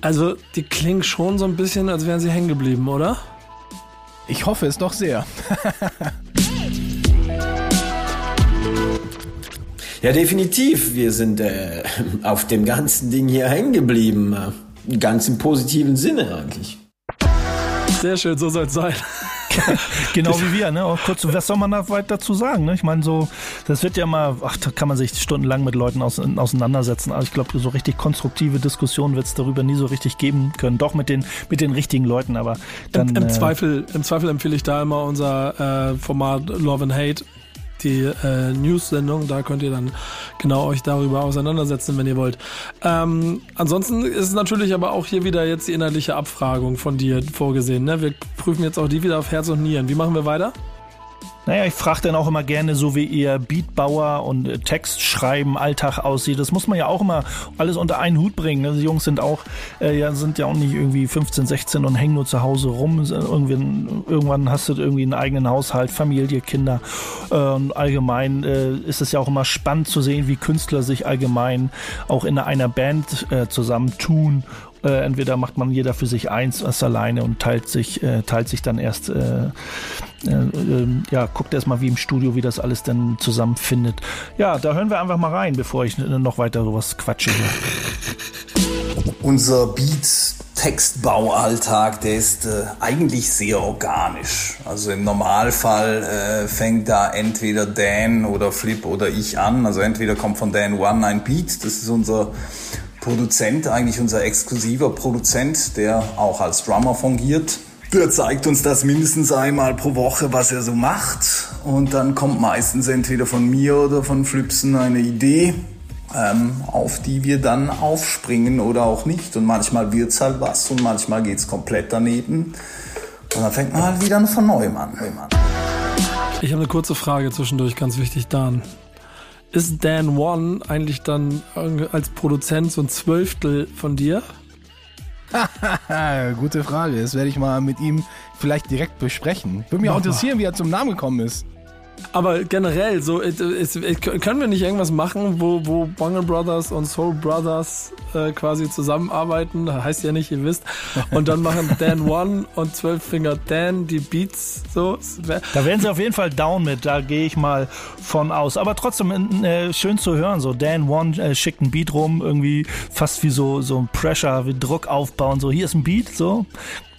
also die klingen schon so ein bisschen, als wären sie hängen geblieben, oder? Ich hoffe es doch sehr. (laughs) Ja, definitiv. Wir sind äh, auf dem ganzen Ding hier hängen geblieben. Ganz im positiven Sinne eigentlich. Sehr schön, so soll es sein. (laughs) genau wie wir, ne? Auch kurz, was soll man da weiter dazu sagen? Ne? Ich meine, so, das wird ja mal, ach, da kann man sich stundenlang mit Leuten aus, auseinandersetzen. Aber ich glaube, so richtig konstruktive Diskussionen wird es darüber nie so richtig geben können. Doch mit den, mit den richtigen Leuten, aber dann. Im, im äh, Zweifel, im Zweifel empfehle ich da immer unser äh, Format Love and Hate die äh, News-Sendung. Da könnt ihr dann genau euch darüber auseinandersetzen, wenn ihr wollt. Ähm, ansonsten ist natürlich aber auch hier wieder jetzt die inhaltliche Abfragung von dir vorgesehen. Ne? Wir prüfen jetzt auch die wieder auf Herz und Nieren. Wie machen wir weiter? Naja, ich frage dann auch immer gerne, so wie ihr Beatbauer und äh, Textschreiben Alltag aussieht. Das muss man ja auch immer alles unter einen Hut bringen. Ne? Die Jungs sind auch, äh, ja, sind ja auch nicht irgendwie 15, 16 und hängen nur zu Hause rum. Irgendwann, irgendwann hast du irgendwie einen eigenen Haushalt, Familie, Kinder. Äh, und allgemein äh, ist es ja auch immer spannend zu sehen, wie Künstler sich allgemein auch in einer Band äh, zusammentun äh, entweder macht man jeder für sich eins, was alleine und teilt sich, äh, teilt sich dann erst, äh, äh, äh ja, guckt erst mal wie im Studio, wie das alles dann zusammenfindet. Ja, da hören wir einfach mal rein, bevor ich noch weiter sowas quatsche hier. (laughs) Unser Beat Textbaualltag, der ist äh, eigentlich sehr organisch. Also im Normalfall äh, fängt da entweder Dan oder Flip oder ich an. Also entweder kommt von Dan One ein Beat, das ist unser Produzent, eigentlich unser exklusiver Produzent, der auch als Drummer fungiert. Der zeigt uns das mindestens einmal pro Woche, was er so macht. Und dann kommt meistens entweder von mir oder von Flipsen eine Idee, ähm, auf die wir dann aufspringen oder auch nicht. Und manchmal wird es halt was und manchmal geht es komplett daneben. Und dann fängt man halt wieder von neuem an. Ich habe eine kurze Frage zwischendurch, ganz wichtig, Dan ist Dan One eigentlich dann als Produzent so ein Zwölftel von dir? (laughs) Gute Frage. Das werde ich mal mit ihm vielleicht direkt besprechen. Würde mich auch interessieren, wie er zum Namen gekommen ist. Aber generell, so ist, ist, können wir nicht irgendwas machen, wo, wo Bungle Brothers und Soul Brothers äh, quasi zusammenarbeiten? Heißt ja nicht, ihr wisst. Und dann machen (laughs) Dan One und Zwölffinger Dan die Beats so. Da werden sie auf jeden Fall down mit, da gehe ich mal von aus. Aber trotzdem äh, schön zu hören. So Dan One äh, schickt ein Beat rum, irgendwie fast wie so, so ein Pressure, wie Druck aufbauen. So, hier ist ein Beat, so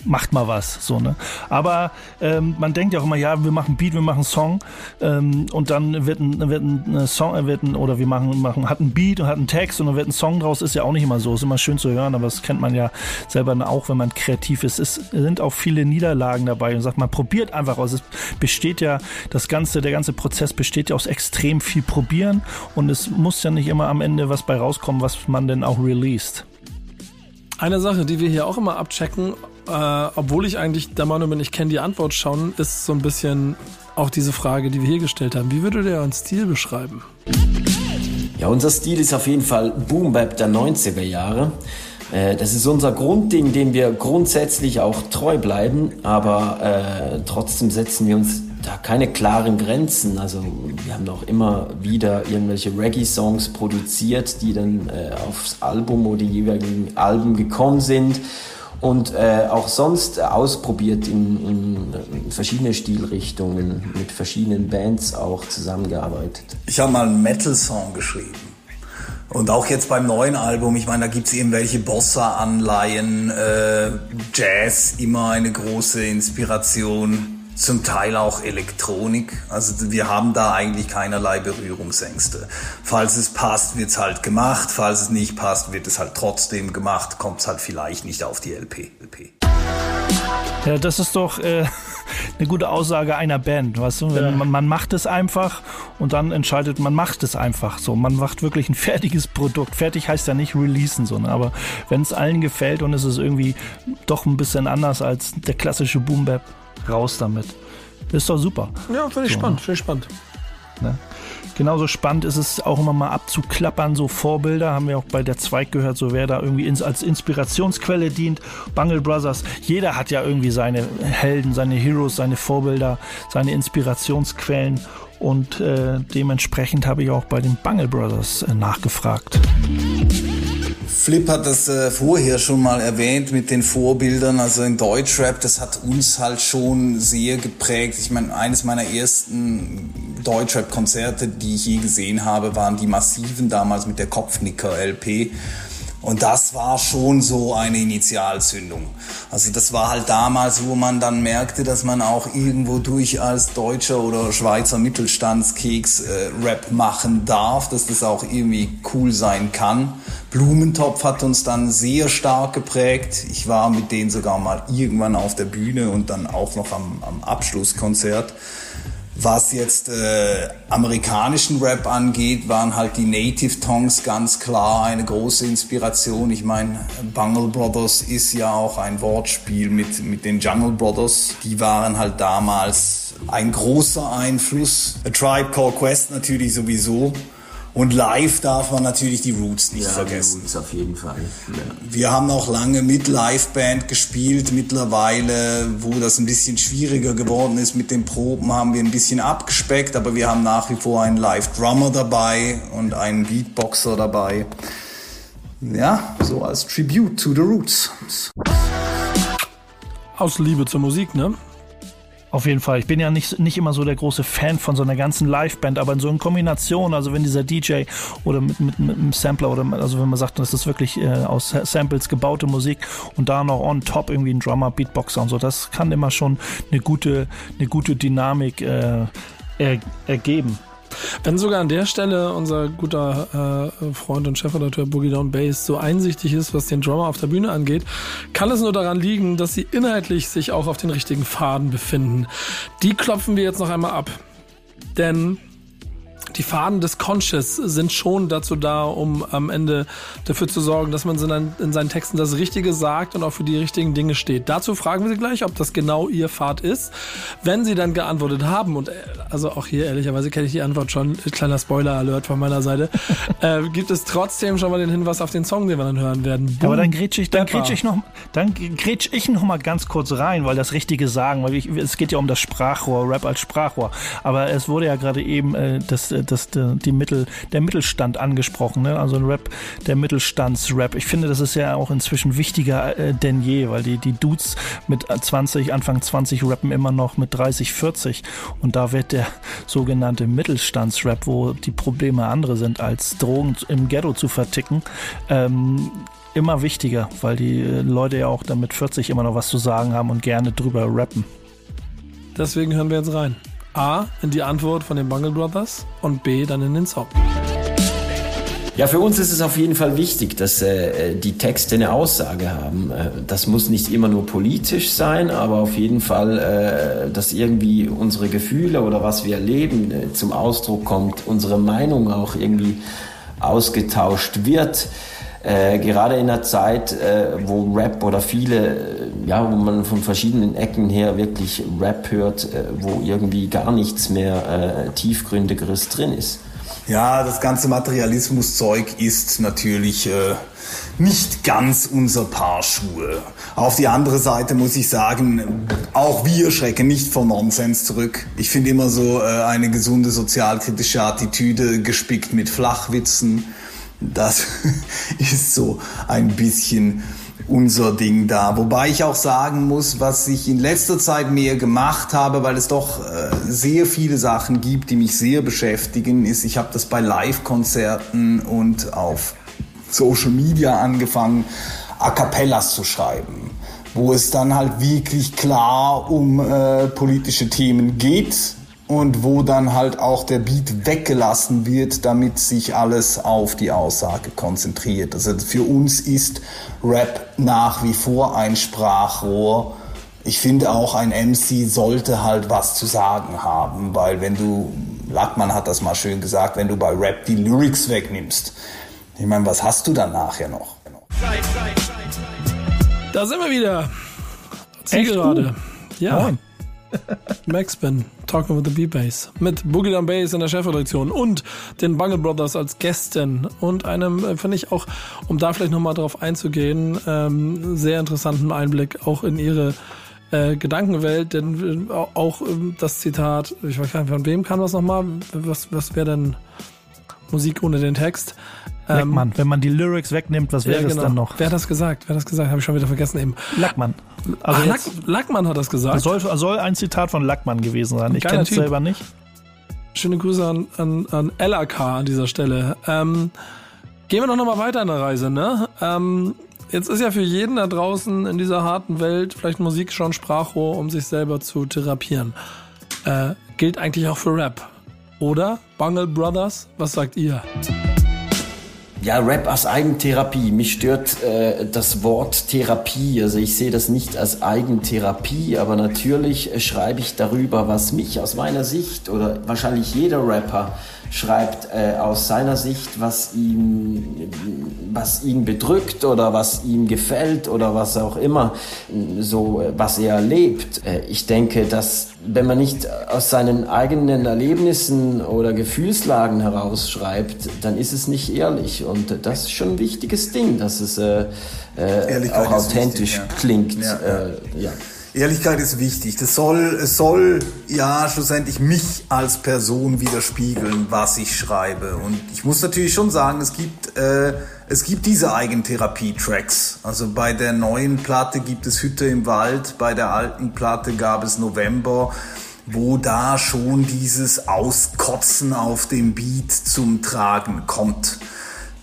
macht mal was. So, ne? Aber ähm, man denkt ja auch immer, ja, wir machen Beat, wir machen Song ähm, und dann wird ein, wird ein Song, wird ein, oder wir machen, machen, hat ein Beat und hat einen Text und dann wird ein Song draus, ist ja auch nicht immer so. Ist immer schön zu hören, aber das kennt man ja selber auch, wenn man kreativ ist. Es sind auch viele Niederlagen dabei und sagt, man probiert einfach aus. Es besteht ja, das ganze, der ganze Prozess besteht ja aus extrem viel Probieren und es muss ja nicht immer am Ende was bei rauskommen, was man denn auch released. Eine Sache, die wir hier auch immer abchecken, äh, obwohl ich eigentlich der Meinung bin, ich kenne die Antwort schon, ist so ein bisschen auch diese Frage, die wir hier gestellt haben. Wie würdet ihr euren Stil beschreiben? Ja, unser Stil ist auf jeden Fall Boom Bap der 90er Jahre. Äh, das ist unser Grundding, dem wir grundsätzlich auch treu bleiben, aber äh, trotzdem setzen wir uns da keine klaren Grenzen. Also wir haben auch immer wieder irgendwelche Reggae-Songs produziert, die dann äh, aufs Album oder die jeweiligen Alben gekommen sind und äh, auch sonst ausprobiert in, in, verschiedene Stilrichtungen, mit verschiedenen Bands auch zusammengearbeitet. Ich habe mal einen Metal-Song geschrieben. Und auch jetzt beim neuen Album, ich meine, da gibt es irgendwelche Bossa-Anleihen, äh, Jazz, immer eine große Inspiration zum Teil auch Elektronik. Also wir haben da eigentlich keinerlei Berührungsängste. Falls es passt, wird es halt gemacht. Falls es nicht passt, wird es halt trotzdem gemacht. Kommt es halt vielleicht nicht auf die LP. LP. Ja, das ist doch äh, (laughs) eine gute Aussage einer Band. Weißt du? Ja. Man, man, macht es einfach und dann entscheidet man, macht es einfach so. Man macht wirklich ein (laughs) fertiges Produkt. Fertig heißt ja nicht releasen, so, ne? aber wenn es allen gefällt und es ist irgendwie doch ein bisschen anders als der klassische Boom Bap, raus damit. ist doch super. Ja, finde ich so, spannend, finde ich spannend. Ne? Genauso spannend ist es auch immer mal abzuklappern, so Vorbilder, haben wir auch bei der Zweig gehört, so wer da irgendwie ins, als Inspirationsquelle dient. Bungle Brothers, jeder hat ja irgendwie seine Helden, seine Heroes, seine Vorbilder, seine Inspirationsquellen und äh, dementsprechend habe ich auch bei den Bungle Brothers äh, nachgefragt. Flip hat das äh, vorher schon mal erwähnt mit den Vorbildern, also in Deutschrap, das hat uns halt schon sehr geprägt. Ich meine, eines meiner ersten Deutschrap-Konzerte, die ich je gesehen habe, waren die massiven damals mit der Kopfnicker-LP. Und das war schon so eine Initialzündung. Also das war halt damals, wo man dann merkte, dass man auch irgendwo durch als deutscher oder Schweizer Mittelstandskeks äh, Rap machen darf, dass das auch irgendwie cool sein kann. Blumentopf hat uns dann sehr stark geprägt. Ich war mit denen sogar mal irgendwann auf der Bühne und dann auch noch am, am Abschlusskonzert. Was jetzt äh, amerikanischen Rap angeht, waren halt die Native Tongues ganz klar eine große Inspiration. Ich meine, Bungle Brothers ist ja auch ein Wortspiel mit, mit den Jungle Brothers. Die waren halt damals ein großer Einfluss. A Tribe Called Quest natürlich sowieso. Und live darf man natürlich die Roots nicht Ja, vergessen. die Roots auf jeden Fall. Ja. Wir haben auch lange mit Liveband gespielt. Mittlerweile, wo das ein bisschen schwieriger geworden ist mit den Proben, haben wir ein bisschen abgespeckt, aber wir haben nach wie vor einen Live-Drummer dabei und einen Beatboxer dabei. Ja, so als Tribute to the Roots. Aus Liebe zur Musik, ne? Auf jeden Fall. Ich bin ja nicht, nicht immer so der große Fan von so einer ganzen Liveband, aber in so einer Kombination, also wenn dieser DJ oder mit, mit, mit einem Sampler oder also wenn man sagt, das ist wirklich äh, aus Samples gebaute Musik und da noch on top irgendwie ein Drummer, Beatboxer und so, das kann immer schon eine gute, eine gute Dynamik äh, er, ergeben. Wenn sogar an der Stelle unser guter äh, Freund und Chefredakteur Boogie Down Bass so einsichtig ist, was den Drummer auf der Bühne angeht, kann es nur daran liegen, dass sie inhaltlich sich auch auf den richtigen Faden befinden. Die klopfen wir jetzt noch einmal ab. Denn die Faden des Conscious sind schon dazu da, um am Ende dafür zu sorgen, dass man in seinen Texten das Richtige sagt und auch für die richtigen Dinge steht. Dazu fragen wir Sie gleich, ob das genau Ihr Pfad ist. Wenn Sie dann geantwortet haben, und also auch hier ehrlicherweise kenne ich die Antwort schon, kleiner Spoiler-Alert von meiner Seite, (laughs) äh, gibt es trotzdem schon mal den Hinweis auf den Song, den wir dann hören werden. Ja, aber dann grätsch ich, dann grätsch ich noch, dann grätsch ich noch mal ganz kurz rein, weil das Richtige sagen, weil ich, es geht ja um das Sprachrohr, Rap als Sprachrohr. Aber es wurde ja gerade eben äh, das das, die Mittel, der Mittelstand angesprochen, ne? also ein Rap, der Mittelstandsrap. Ich finde, das ist ja auch inzwischen wichtiger äh, denn je, weil die, die Dudes mit 20, Anfang 20 rappen immer noch mit 30, 40 und da wird der sogenannte Mittelstandsrap, wo die Probleme andere sind, als Drogen im Ghetto zu verticken, ähm, immer wichtiger, weil die Leute ja auch dann mit 40 immer noch was zu sagen haben und gerne drüber rappen. Deswegen hören wir jetzt rein. A in die Antwort von den Bungle Brothers und B dann in den Song. Ja, für uns ist es auf jeden Fall wichtig, dass äh, die Texte eine Aussage haben. Äh, das muss nicht immer nur politisch sein, aber auf jeden Fall, äh, dass irgendwie unsere Gefühle oder was wir erleben äh, zum Ausdruck kommt, unsere Meinung auch irgendwie ausgetauscht wird. Äh, gerade in einer Zeit, äh, wo Rap oder viele, äh, ja, wo man von verschiedenen Ecken her wirklich Rap hört, äh, wo irgendwie gar nichts mehr äh, tiefgründigeres drin ist. Ja, das ganze Materialismuszeug ist natürlich äh, nicht ganz unser Paar Schuhe. Auf die andere Seite muss ich sagen, auch wir schrecken nicht vor Nonsens zurück. Ich finde immer so äh, eine gesunde sozialkritische Attitüde gespickt mit Flachwitzen. Das (laughs) ist so ein bisschen unser Ding da. Wobei ich auch sagen muss, was ich in letzter Zeit mehr gemacht habe, weil es doch äh, sehr viele Sachen gibt, die mich sehr beschäftigen, ist, ich habe das bei Live-Konzerten und auf Social Media angefangen, A Cappellas zu schreiben, wo es dann halt wirklich klar um äh, politische Themen geht und wo dann halt auch der Beat weggelassen wird, damit sich alles auf die Aussage konzentriert. Also für uns ist Rap nach wie vor ein Sprachrohr. Ich finde auch ein MC sollte halt was zu sagen haben, weil wenn du, Lackmann hat das mal schön gesagt, wenn du bei Rap die Lyrics wegnimmst, ich meine, was hast du dann nachher noch? Da sind wir wieder. Zielgerade. Ja. Moin. Maxbin, Talking with the B-Bass. Mit Boogie Down Bass in der Chefredaktion und den Bungle Brothers als Gästen und einem, äh, finde ich auch, um da vielleicht nochmal drauf einzugehen, ähm, sehr interessanten Einblick auch in ihre äh, Gedankenwelt, denn äh, auch ähm, das Zitat, ich weiß gar nicht, von wem kam das nochmal? Was, was wäre denn Musik ohne den Text? Lackmann, wenn man die Lyrics wegnimmt, was wäre Ähm, ja, das genau. dann noch? Wer hat das gesagt? Wer hat das gesagt? Habe ich schon wieder vergessen eben. Lackmann. Also Ach, Lack, Lackmann hat das gesagt. soll, soll ein Zitat von Lackmann gewesen sein. Ich kenne es selber nicht. Schöne Grüße an, an, an LAK an dieser Stelle. Ähm, Gehen wir doch nochmal weiter in der Reise, ne? Ähm, jetzt ist ja für jeden da draußen in dieser harten Welt vielleicht Musik schon Sprachrohr, um sich selber zu therapieren. Äh, gilt eigentlich auch für Rap. Oder? Bungle Brothers, was sagt ihr? Ja, Rap als Eigentherapie. Mich stört äh, das Wort Therapie. Also ich sehe das nicht als Eigentherapie, aber natürlich äh, schreibe ich darüber, was mich aus meiner Sicht oder wahrscheinlich jeder Rapper schreibt äh, aus seiner Sicht, was ihm, was ihn bedrückt oder was ihm gefällt oder was auch immer, so was er erlebt. Äh, ich denke, dass wenn man nicht aus seinen eigenen Erlebnissen oder Gefühlslagen herausschreibt, dann ist es nicht ehrlich. Und das ist schon ein wichtiges Ding, dass es äh, äh, auch authentisch wichtig, ja. klingt. Ja. Äh, ja. Ehrlichkeit ist wichtig. Das soll, es soll ja schlussendlich mich als Person widerspiegeln, was ich schreibe. Und ich muss natürlich schon sagen, es gibt, äh, es gibt diese Eigentherapie-Tracks. Also bei der neuen Platte gibt es Hütte im Wald, bei der alten Platte gab es November, wo da schon dieses Auskotzen auf dem Beat zum Tragen kommt.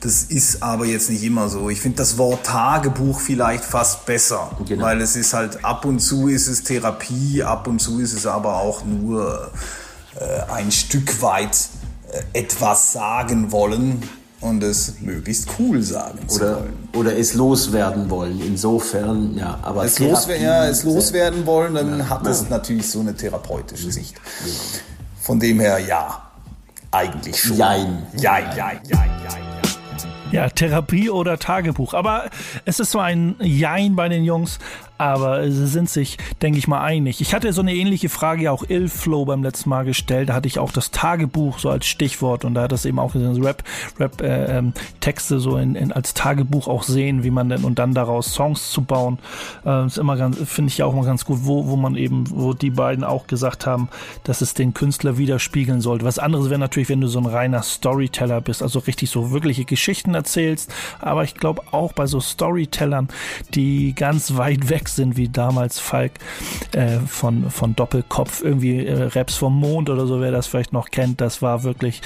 Das ist aber jetzt nicht immer so. Ich finde das Wort Tagebuch vielleicht fast besser, genau. weil es ist halt ab und zu ist es Therapie, ab und zu ist es aber auch nur äh, ein Stück weit äh, etwas sagen wollen und es möglichst cool sagen oder, zu wollen. Oder es loswerden wollen. Insofern, ja, aber es, loswer ja, es loswerden wollen, dann ja, hat es natürlich so eine therapeutische Sicht. Von dem her, ja, eigentlich schon. Jein. Jein, jein, jein, jein. Ja, Therapie oder Tagebuch. Aber es ist so ein Jein bei den Jungs aber sie sind sich, denke ich mal, einig. Ich hatte so eine ähnliche Frage auch Illflow beim letzten Mal gestellt. Da hatte ich auch das Tagebuch so als Stichwort und da hat das eben auch gesagt, Rap, Rap äh, ähm, Texte so in, in, als Tagebuch auch sehen, wie man denn und dann daraus Songs zu bauen. Äh, ist immer ganz, finde ich auch mal ganz gut, wo, wo man eben, wo die beiden auch gesagt haben, dass es den Künstler widerspiegeln sollte. Was anderes wäre natürlich, wenn du so ein reiner Storyteller bist, also richtig so wirkliche Geschichten erzählst. Aber ich glaube auch bei so Storytellern, die ganz weit weg sind, wie damals Falk äh, von, von Doppelkopf, irgendwie äh, Raps vom Mond oder so, wer das vielleicht noch kennt, das war wirklich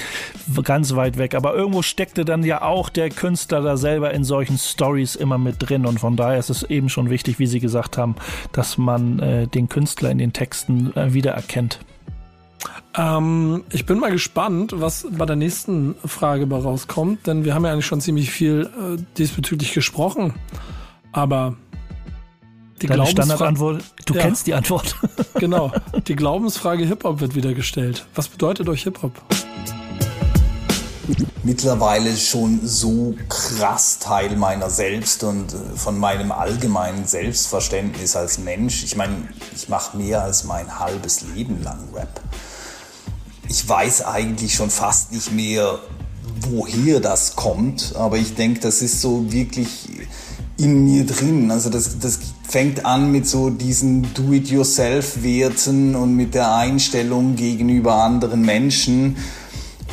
ganz weit weg. Aber irgendwo steckte dann ja auch der Künstler da selber in solchen Stories immer mit drin und von daher ist es eben schon wichtig, wie Sie gesagt haben, dass man äh, den Künstler in den Texten äh, wiedererkennt. Ähm, ich bin mal gespannt, was bei der nächsten Frage bei rauskommt, denn wir haben ja eigentlich schon ziemlich viel äh, diesbezüglich gesprochen. Aber die Deine Standardantwort, du ja. kennst die Antwort. (laughs) genau. Die Glaubensfrage Hip-Hop wird wieder gestellt. Was bedeutet euch Hip-Hop? Mittlerweile schon so krass Teil meiner selbst und äh, von meinem allgemeinen Selbstverständnis als Mensch. Ich meine, ich mache mehr als mein halbes Leben lang Rap. Ich weiß eigentlich schon fast nicht mehr, woher das kommt, aber ich denke, das ist so wirklich in mir drin. Also das, das fängt an mit so diesen Do-it-yourself-Werten und mit der Einstellung gegenüber anderen Menschen.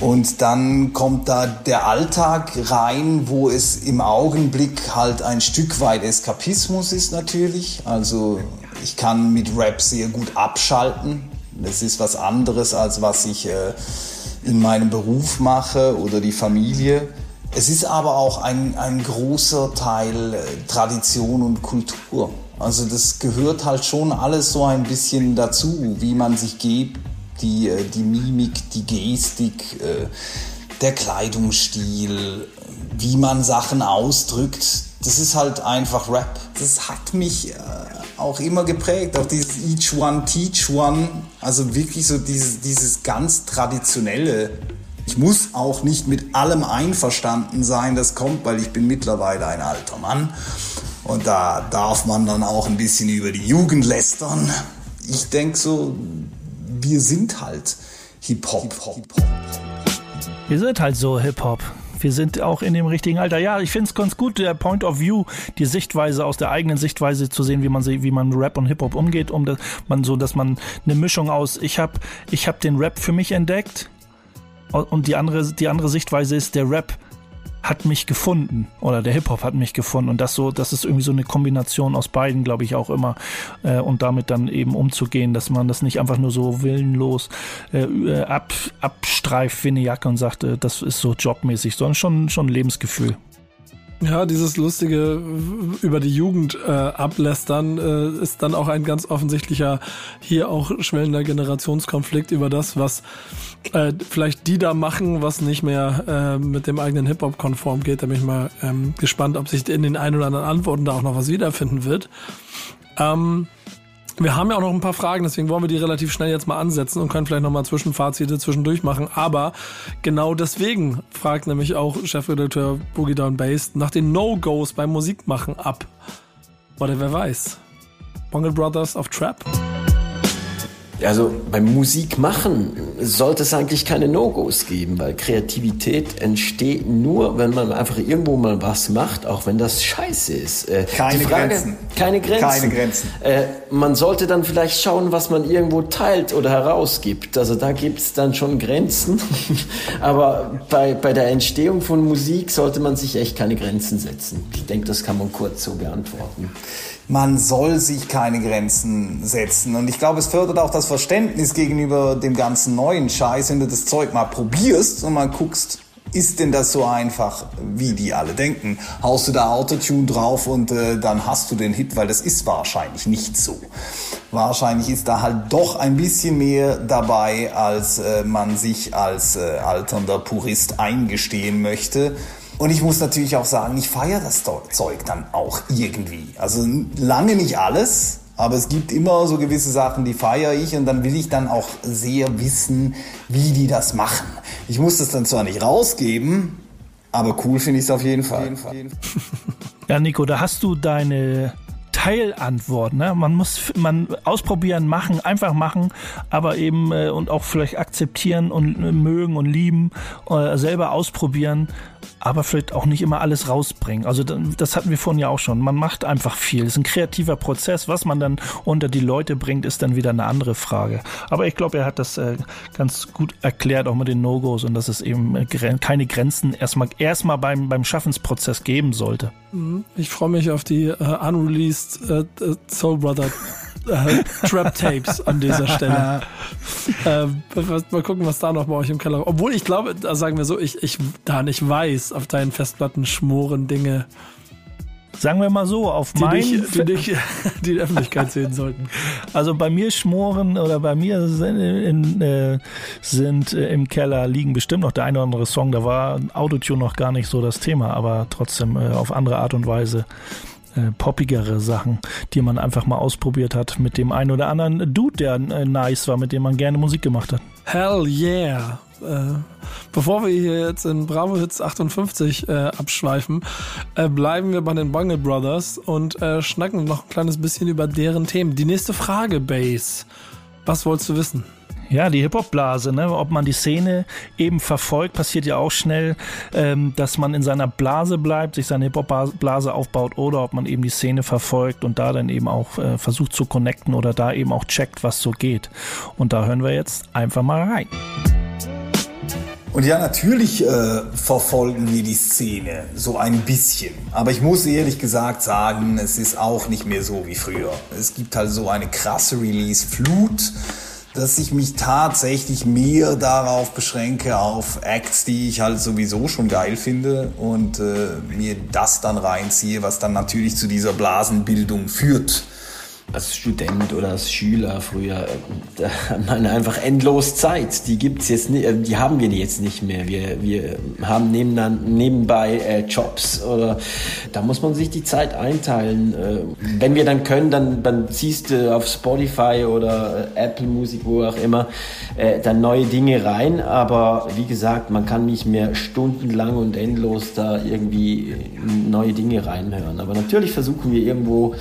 Und dann kommt da der Alltag rein, wo es im Augenblick halt ein Stück weit Eskapismus ist natürlich. Also ich kann mit Rap sehr gut abschalten. Das ist was anderes, als was ich äh, in meinem Beruf mache oder die Familie. Es ist aber auch ein, ein großer Teil äh, Tradition und Kultur. Also das gehört halt schon alles so ein bisschen dazu, wie man sich gibt, die, äh, die Mimik, die Gestik, äh, der Kleidungsstil, wie man Sachen ausdrückt. Das ist halt einfach Rap. Das hat mich auch immer geprägt, auch dieses Each One Teach One, also wirklich so dieses, dieses ganz traditionelle ich muss auch nicht mit allem einverstanden sein, das kommt, weil ich bin mittlerweile ein alter Mann. Und da darf man dann auch ein bisschen über die Jugend lästern. Ich denke so, wir sind halt Hip-Hop. Hip wir sind halt so Hip-Hop. Wir sind auch in dem richtigen Alter. Ja, ich finde es ganz gut, der Point of View, die Sichtweise aus der eigenen Sichtweise zu sehen, wie man wie man Rap und Hip Hop umgeht, um das, man so, dass man eine Mischung aus. Ich habe ich habe den Rap für mich entdeckt und die andere, die andere Sichtweise ist, der Rap hat mich gefunden oder der Hip-Hop hat mich gefunden und das so, das ist irgendwie so eine Kombination aus beiden, glaube ich, auch immer äh, und damit dann eben umzugehen, dass man das nicht einfach nur so willenlos äh, ab, abstreift wie eine Jacke und sagt, äh, das ist so jobmäßig, sondern schon, schon Lebensgefühl. Ja, dieses lustige über die Jugend äh, ablästern äh, ist dann auch ein ganz offensichtlicher hier auch schwellender Generationskonflikt über das, was äh, vielleicht die da machen, was nicht mehr äh, mit dem eigenen Hip-Hop konform geht. Da bin ich mal ähm, gespannt, ob sich in den ein oder anderen Antworten da auch noch was wiederfinden wird. Ähm, wir haben ja auch noch ein paar Fragen, deswegen wollen wir die relativ schnell jetzt mal ansetzen und können vielleicht nochmal Zwischenfazite zwischendurch machen. Aber genau deswegen fragt nämlich auch Chefredakteur Boogie Down Bass nach den No-Gos beim Musikmachen ab. Oder wer weiß. Bungle Brothers of Trap? Also beim Musikmachen sollte es eigentlich keine No-Gos geben, weil Kreativität entsteht nur, wenn man einfach irgendwo mal was macht, auch wenn das scheiße ist. Äh, keine Frage, Grenzen. Keine Grenzen. Keine Grenzen. Äh, man sollte dann vielleicht schauen, was man irgendwo teilt oder herausgibt. Also da gibt es dann schon Grenzen. (laughs) Aber bei, bei der Entstehung von Musik sollte man sich echt keine Grenzen setzen. Ich denke, das kann man kurz so beantworten man soll sich keine Grenzen setzen. Und ich glaube, es fördert auch das Verständnis gegenüber dem ganzen neuen Scheiß, wenn du das Zeug mal probierst und mal guckst, ist denn das so einfach, wie die alle denken? Haust du da Autotune drauf und äh, dann hast du den Hit, weil das ist wahrscheinlich nicht so. Wahrscheinlich ist da halt doch ein bisschen mehr dabei, als äh, man sich als äh, alternder Purist eingestehen möchte. Und ich muss natürlich auch sagen, ich feiere das Zeug dann auch irgendwie. Also lange nicht alles, aber es gibt immer so gewisse Sachen, die feiere ich und dann will ich dann auch sehr wissen, wie die das machen. Ich muss das dann zwar nicht rausgeben, aber cool finde ich es auf jeden Fall. (laughs) Ja, Nico, da hast du deine Teilantwort. Ne? Man muss man ausprobieren, machen, einfach machen, aber eben äh, und auch vielleicht akzeptieren und äh, mögen und lieben, äh, selber ausprobieren, aber vielleicht auch nicht immer alles rausbringen. Also das hatten wir vorhin ja auch schon. Man macht einfach viel. Es ist ein kreativer Prozess. Was man dann unter die Leute bringt, ist dann wieder eine andere Frage. Aber ich glaube, er hat das äh, ganz gut erklärt, auch mit den No-Gos und dass es eben äh, keine Grenzen erstmal erstmal beim, beim Schaffensprozess geben sollte. Mhm. Ich freue mich auf die uh, unreleased uh, Soul Brother uh, (laughs) Trap Tapes an dieser Stelle. ähm, mal gucken, was da noch bei euch im Keller. Obwohl ich glaube, da sagen wir so, ich, ich da nicht weiß, auf deinen Festplatten schmoren Dinge. Sagen wir mal so, auf die dich, die, dich, (laughs) die Öffentlichkeit sehen sollten. Also bei mir schmoren oder bei mir sind, in, äh, sind äh, im Keller liegen bestimmt noch der eine oder andere Song. Da war Autotune noch gar nicht so das Thema, aber trotzdem äh, auf andere Art und Weise äh, poppigere Sachen, die man einfach mal ausprobiert hat mit dem einen oder anderen Dude, der äh, nice war, mit dem man gerne Musik gemacht hat. Hell yeah! Äh, bevor wir hier jetzt in Bravo Hits 58 äh, abschweifen, äh, bleiben wir bei den Bungle Brothers und äh, schnacken noch ein kleines bisschen über deren Themen. Die nächste Frage, Base. Was wolltest du wissen? Ja, die Hip-Hop-Blase, ne? ob man die Szene eben verfolgt, passiert ja auch schnell, ähm, dass man in seiner Blase bleibt, sich seine Hip-Hop-Blase aufbaut oder ob man eben die Szene verfolgt und da dann eben auch äh, versucht zu connecten oder da eben auch checkt, was so geht. Und da hören wir jetzt einfach mal rein. Und ja, natürlich äh, verfolgen wir die Szene so ein bisschen. Aber ich muss ehrlich gesagt sagen, es ist auch nicht mehr so wie früher. Es gibt halt so eine krasse Release-Flut, dass ich mich tatsächlich mehr darauf beschränke, auf Acts, die ich halt sowieso schon geil finde und äh, mir das dann reinziehe, was dann natürlich zu dieser Blasenbildung führt als Student oder als Schüler früher, da hat man einfach endlos Zeit. Die gibt's jetzt nicht, äh, die haben wir jetzt nicht mehr. Wir, wir haben nebenbei äh, Jobs oder da muss man sich die Zeit einteilen. Äh, wenn wir dann können, dann, dann ziehst du auf Spotify oder äh, Apple Musik, wo auch immer, äh, dann neue Dinge rein. Aber wie gesagt, man kann nicht mehr stundenlang und endlos da irgendwie neue Dinge reinhören. Aber natürlich versuchen wir irgendwo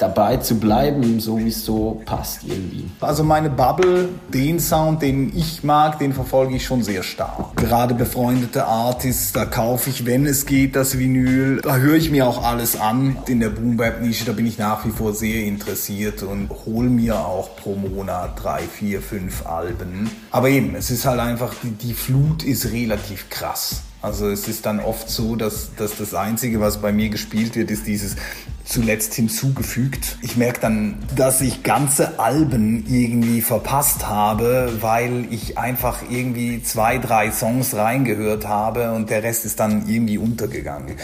dabei zu bleiben, so wie es so passt irgendwie. Also meine Bubble, den Sound, den ich mag, den verfolge ich schon sehr stark. Gerade befreundete Artists, da kaufe ich, wenn es geht, das Vinyl. Da höre ich mir auch alles an. In der Boom Bap Nische, da bin ich nach wie vor sehr interessiert und hole mir auch pro Monat drei, vier, fünf Alben. Aber eben, es ist halt einfach, die, die Flut ist relativ krass. Also es ist dann oft so, dass, dass das Einzige, was bei mir gespielt wird, ist dieses zuletzt hinzugefügt. Ich merke dann, dass ich ganze Alben irgendwie verpasst habe, weil ich einfach irgendwie zwei, drei Songs reingehört habe und der Rest ist dann irgendwie untergegangen.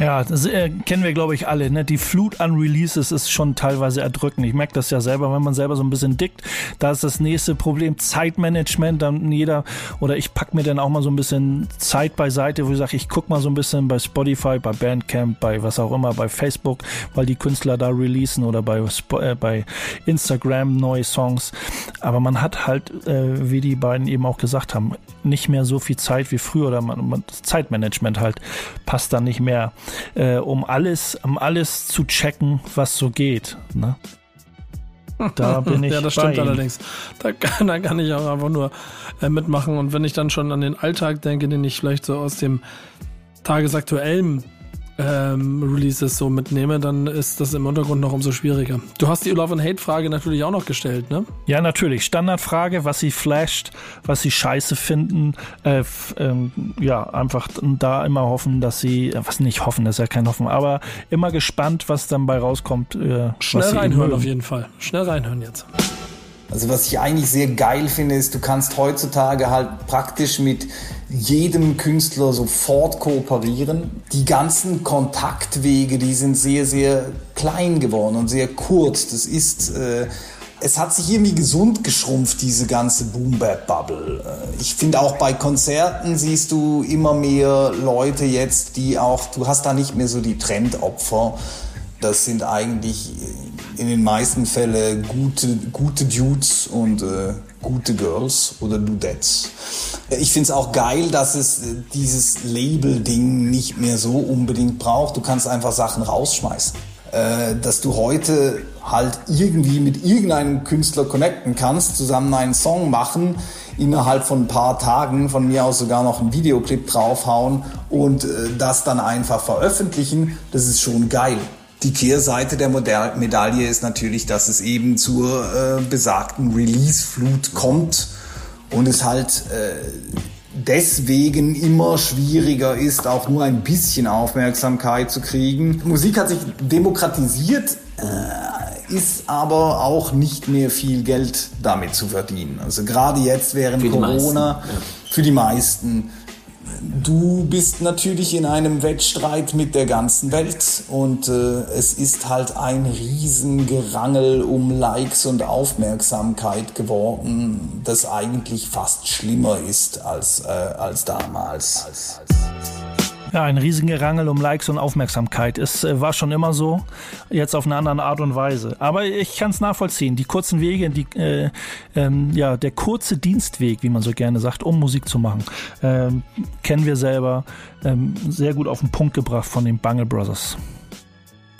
Ja, das äh, kennen wir, glaube ich, alle. Ne? Die Flut an Releases ist schon teilweise erdrückend. Ich merke das ja selber, wenn man selber so ein bisschen dickt. Da ist das nächste Problem Zeitmanagement. Dann jeder oder ich pack mir dann auch mal so ein bisschen Zeit beiseite, wo ich sage, ich guck mal so ein bisschen bei Spotify, bei Bandcamp, bei was auch immer, bei Facebook, weil die Künstler da releasen oder bei, äh, bei Instagram neue Songs. Aber man hat halt, äh, wie die beiden eben auch gesagt haben, nicht mehr so viel Zeit wie früher oder man, man Zeitmanagement halt passt dann nicht mehr äh, um alles, um alles zu checken, was so geht. Ne? Da (laughs) bin ich. ja, das stimmt allerdings. Da kann, da kann ich auch einfach nur äh, mitmachen. Und wenn ich dann schon an den Alltag denke, den ich vielleicht so aus dem tagesaktuellen ähm, Releases so mitnehme, dann ist das im Untergrund noch umso schwieriger. Du hast die Love and Hate Frage natürlich auch noch gestellt, ne? Ja, natürlich. Standardfrage, was sie flasht, was sie scheiße finden. Äh, ähm, ja, einfach da immer hoffen, dass sie, äh, was nicht hoffen, das ist ja kein Hoffen, aber immer gespannt, was dann bei rauskommt. Äh, Schnell reinhören auf jeden Fall. Schnell reinhören jetzt. Also was ich eigentlich sehr geil finde, ist, du kannst heutzutage halt praktisch mit jedem Künstler sofort kooperieren. Die ganzen Kontaktwege, die sind sehr, sehr klein geworden und sehr kurz. Das ist, äh, es hat sich irgendwie gesund geschrumpft, diese ganze Boom-Bap-Bubble. Äh, ich finde auch bei Konzerten siehst du immer mehr Leute jetzt, die auch, du hast da nicht mehr so die Trendopfer. Das sind eigentlich in den meisten Fällen gute, gute Dudes und äh, gute Girls oder Dudettes. Ich finde es auch geil, dass es äh, dieses Label-Ding nicht mehr so unbedingt braucht. Du kannst einfach Sachen rausschmeißen. Äh, dass du heute halt irgendwie mit irgendeinem Künstler connecten kannst, zusammen einen Song machen, innerhalb von ein paar Tagen von mir aus sogar noch einen Videoclip draufhauen und äh, das dann einfach veröffentlichen, das ist schon geil. Die Kehrseite der Medaille ist natürlich, dass es eben zur äh, besagten Release-Flut kommt und es halt äh, deswegen immer schwieriger ist, auch nur ein bisschen Aufmerksamkeit zu kriegen. Musik hat sich demokratisiert, äh, ist aber auch nicht mehr viel Geld damit zu verdienen. Also gerade jetzt während für Corona, meisten, ja. für die meisten du bist natürlich in einem Wettstreit mit der ganzen Welt und äh, es ist halt ein Riesengerangel um Likes und Aufmerksamkeit geworden, das eigentlich fast schlimmer ist als, äh, als damals. Als, als ja, ein riesiger Rangel um Likes und Aufmerksamkeit. Es äh, war schon immer so, jetzt auf eine andere Art und Weise. Aber ich kann es nachvollziehen. Die kurzen Wege, die, äh, ähm, ja, der kurze Dienstweg, wie man so gerne sagt, um Musik zu machen, ähm, kennen wir selber ähm, sehr gut auf den Punkt gebracht von den Bungle Brothers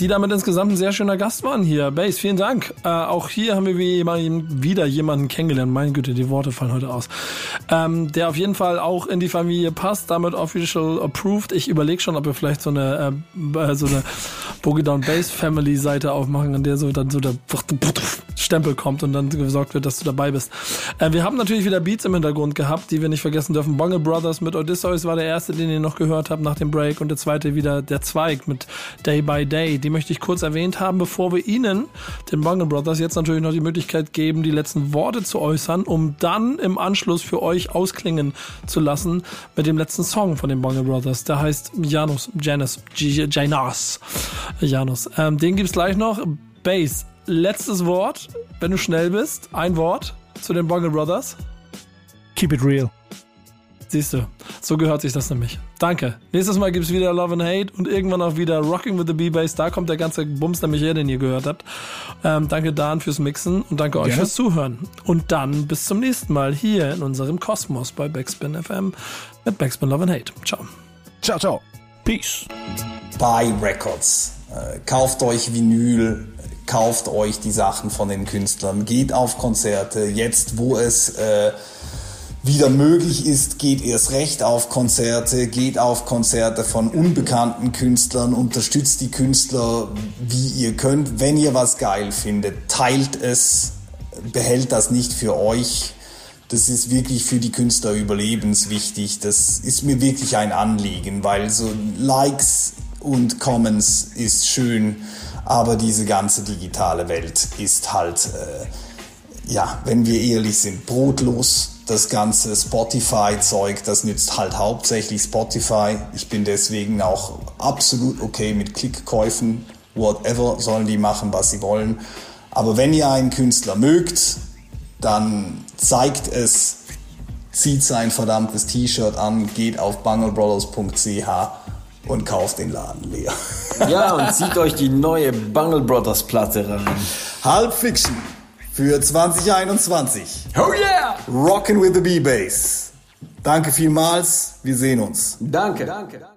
die damit insgesamt ein sehr schöner Gast waren hier. Base, vielen Dank. Äh, auch hier haben wir wieder jemanden kennengelernt. Meine Güte, die Worte fallen heute aus. Ähm, der auf jeden Fall auch in die Familie passt, damit official approved. Ich überlege schon, ob wir vielleicht so eine, äh, so eine Boogie Down Bass Family Seite aufmachen, an der so dann so der Stempel kommt und dann gesorgt wird, dass du dabei bist. Äh, wir haben natürlich wieder Beats im Hintergrund gehabt, die wir nicht vergessen dürfen. Bungle Brothers mit Odysseus war der erste, den ihr noch gehört habt nach dem Break und der zweite wieder der Zweig mit Day by Day. Die möchte ich kurz erwähnt haben, bevor wir Ihnen, den Bungle Brothers, jetzt natürlich noch die Möglichkeit geben, die letzten Worte zu äußern, um dann im Anschluss für euch ausklingen zu lassen mit dem letzten Song von den Bungle Brothers. Der heißt Janus, Janus, Janus, Janus. Ähm, den gibt's gleich noch. Bass, letztes Wort, wenn du schnell bist. Ein Wort zu den Bungle Brothers. Keep it real. Siehst du, so gehört sich das nämlich. Danke. Nächstes Mal gibt es wieder Love and Hate und irgendwann auch wieder Rocking with the B-Bass. Da kommt der ganze Bums nämlich her, den ihr gehört habt. Ähm, danke Dan fürs Mixen und danke euch Gerne. fürs Zuhören. Und dann bis zum nächsten Mal hier in unserem Kosmos bei Backspin FM mit Backspin Love and Hate. Ciao. Ciao, ciao. Peace. Buy Records. Äh, kauft euch Vinyl, kauft euch die Sachen von den Künstlern, geht auf Konzerte, jetzt wo es äh, wieder möglich ist, geht erst recht auf Konzerte, geht auf Konzerte von unbekannten Künstlern, unterstützt die Künstler, wie ihr könnt. Wenn ihr was geil findet, teilt es, behält das nicht für euch. Das ist wirklich für die Künstler überlebenswichtig. Das ist mir wirklich ein Anliegen, weil so Likes und Comments ist schön, aber diese ganze digitale Welt ist halt, äh, ja, wenn wir ehrlich sind, brotlos das ganze Spotify-Zeug, das nützt halt hauptsächlich Spotify. Ich bin deswegen auch absolut okay mit Klickkäufen. Whatever sollen die machen, was sie wollen. Aber wenn ihr einen Künstler mögt, dann zeigt es, zieht sein verdammtes T-Shirt an, geht auf bunglebrothers.ch und kauft den Laden leer. Ja, und zieht euch die neue Bungle Brothers Platte rein. Halb Fiction für 2021. Oh yeah! Rockin' with the B-Bass. Danke vielmals, wir sehen uns. Danke. Danke.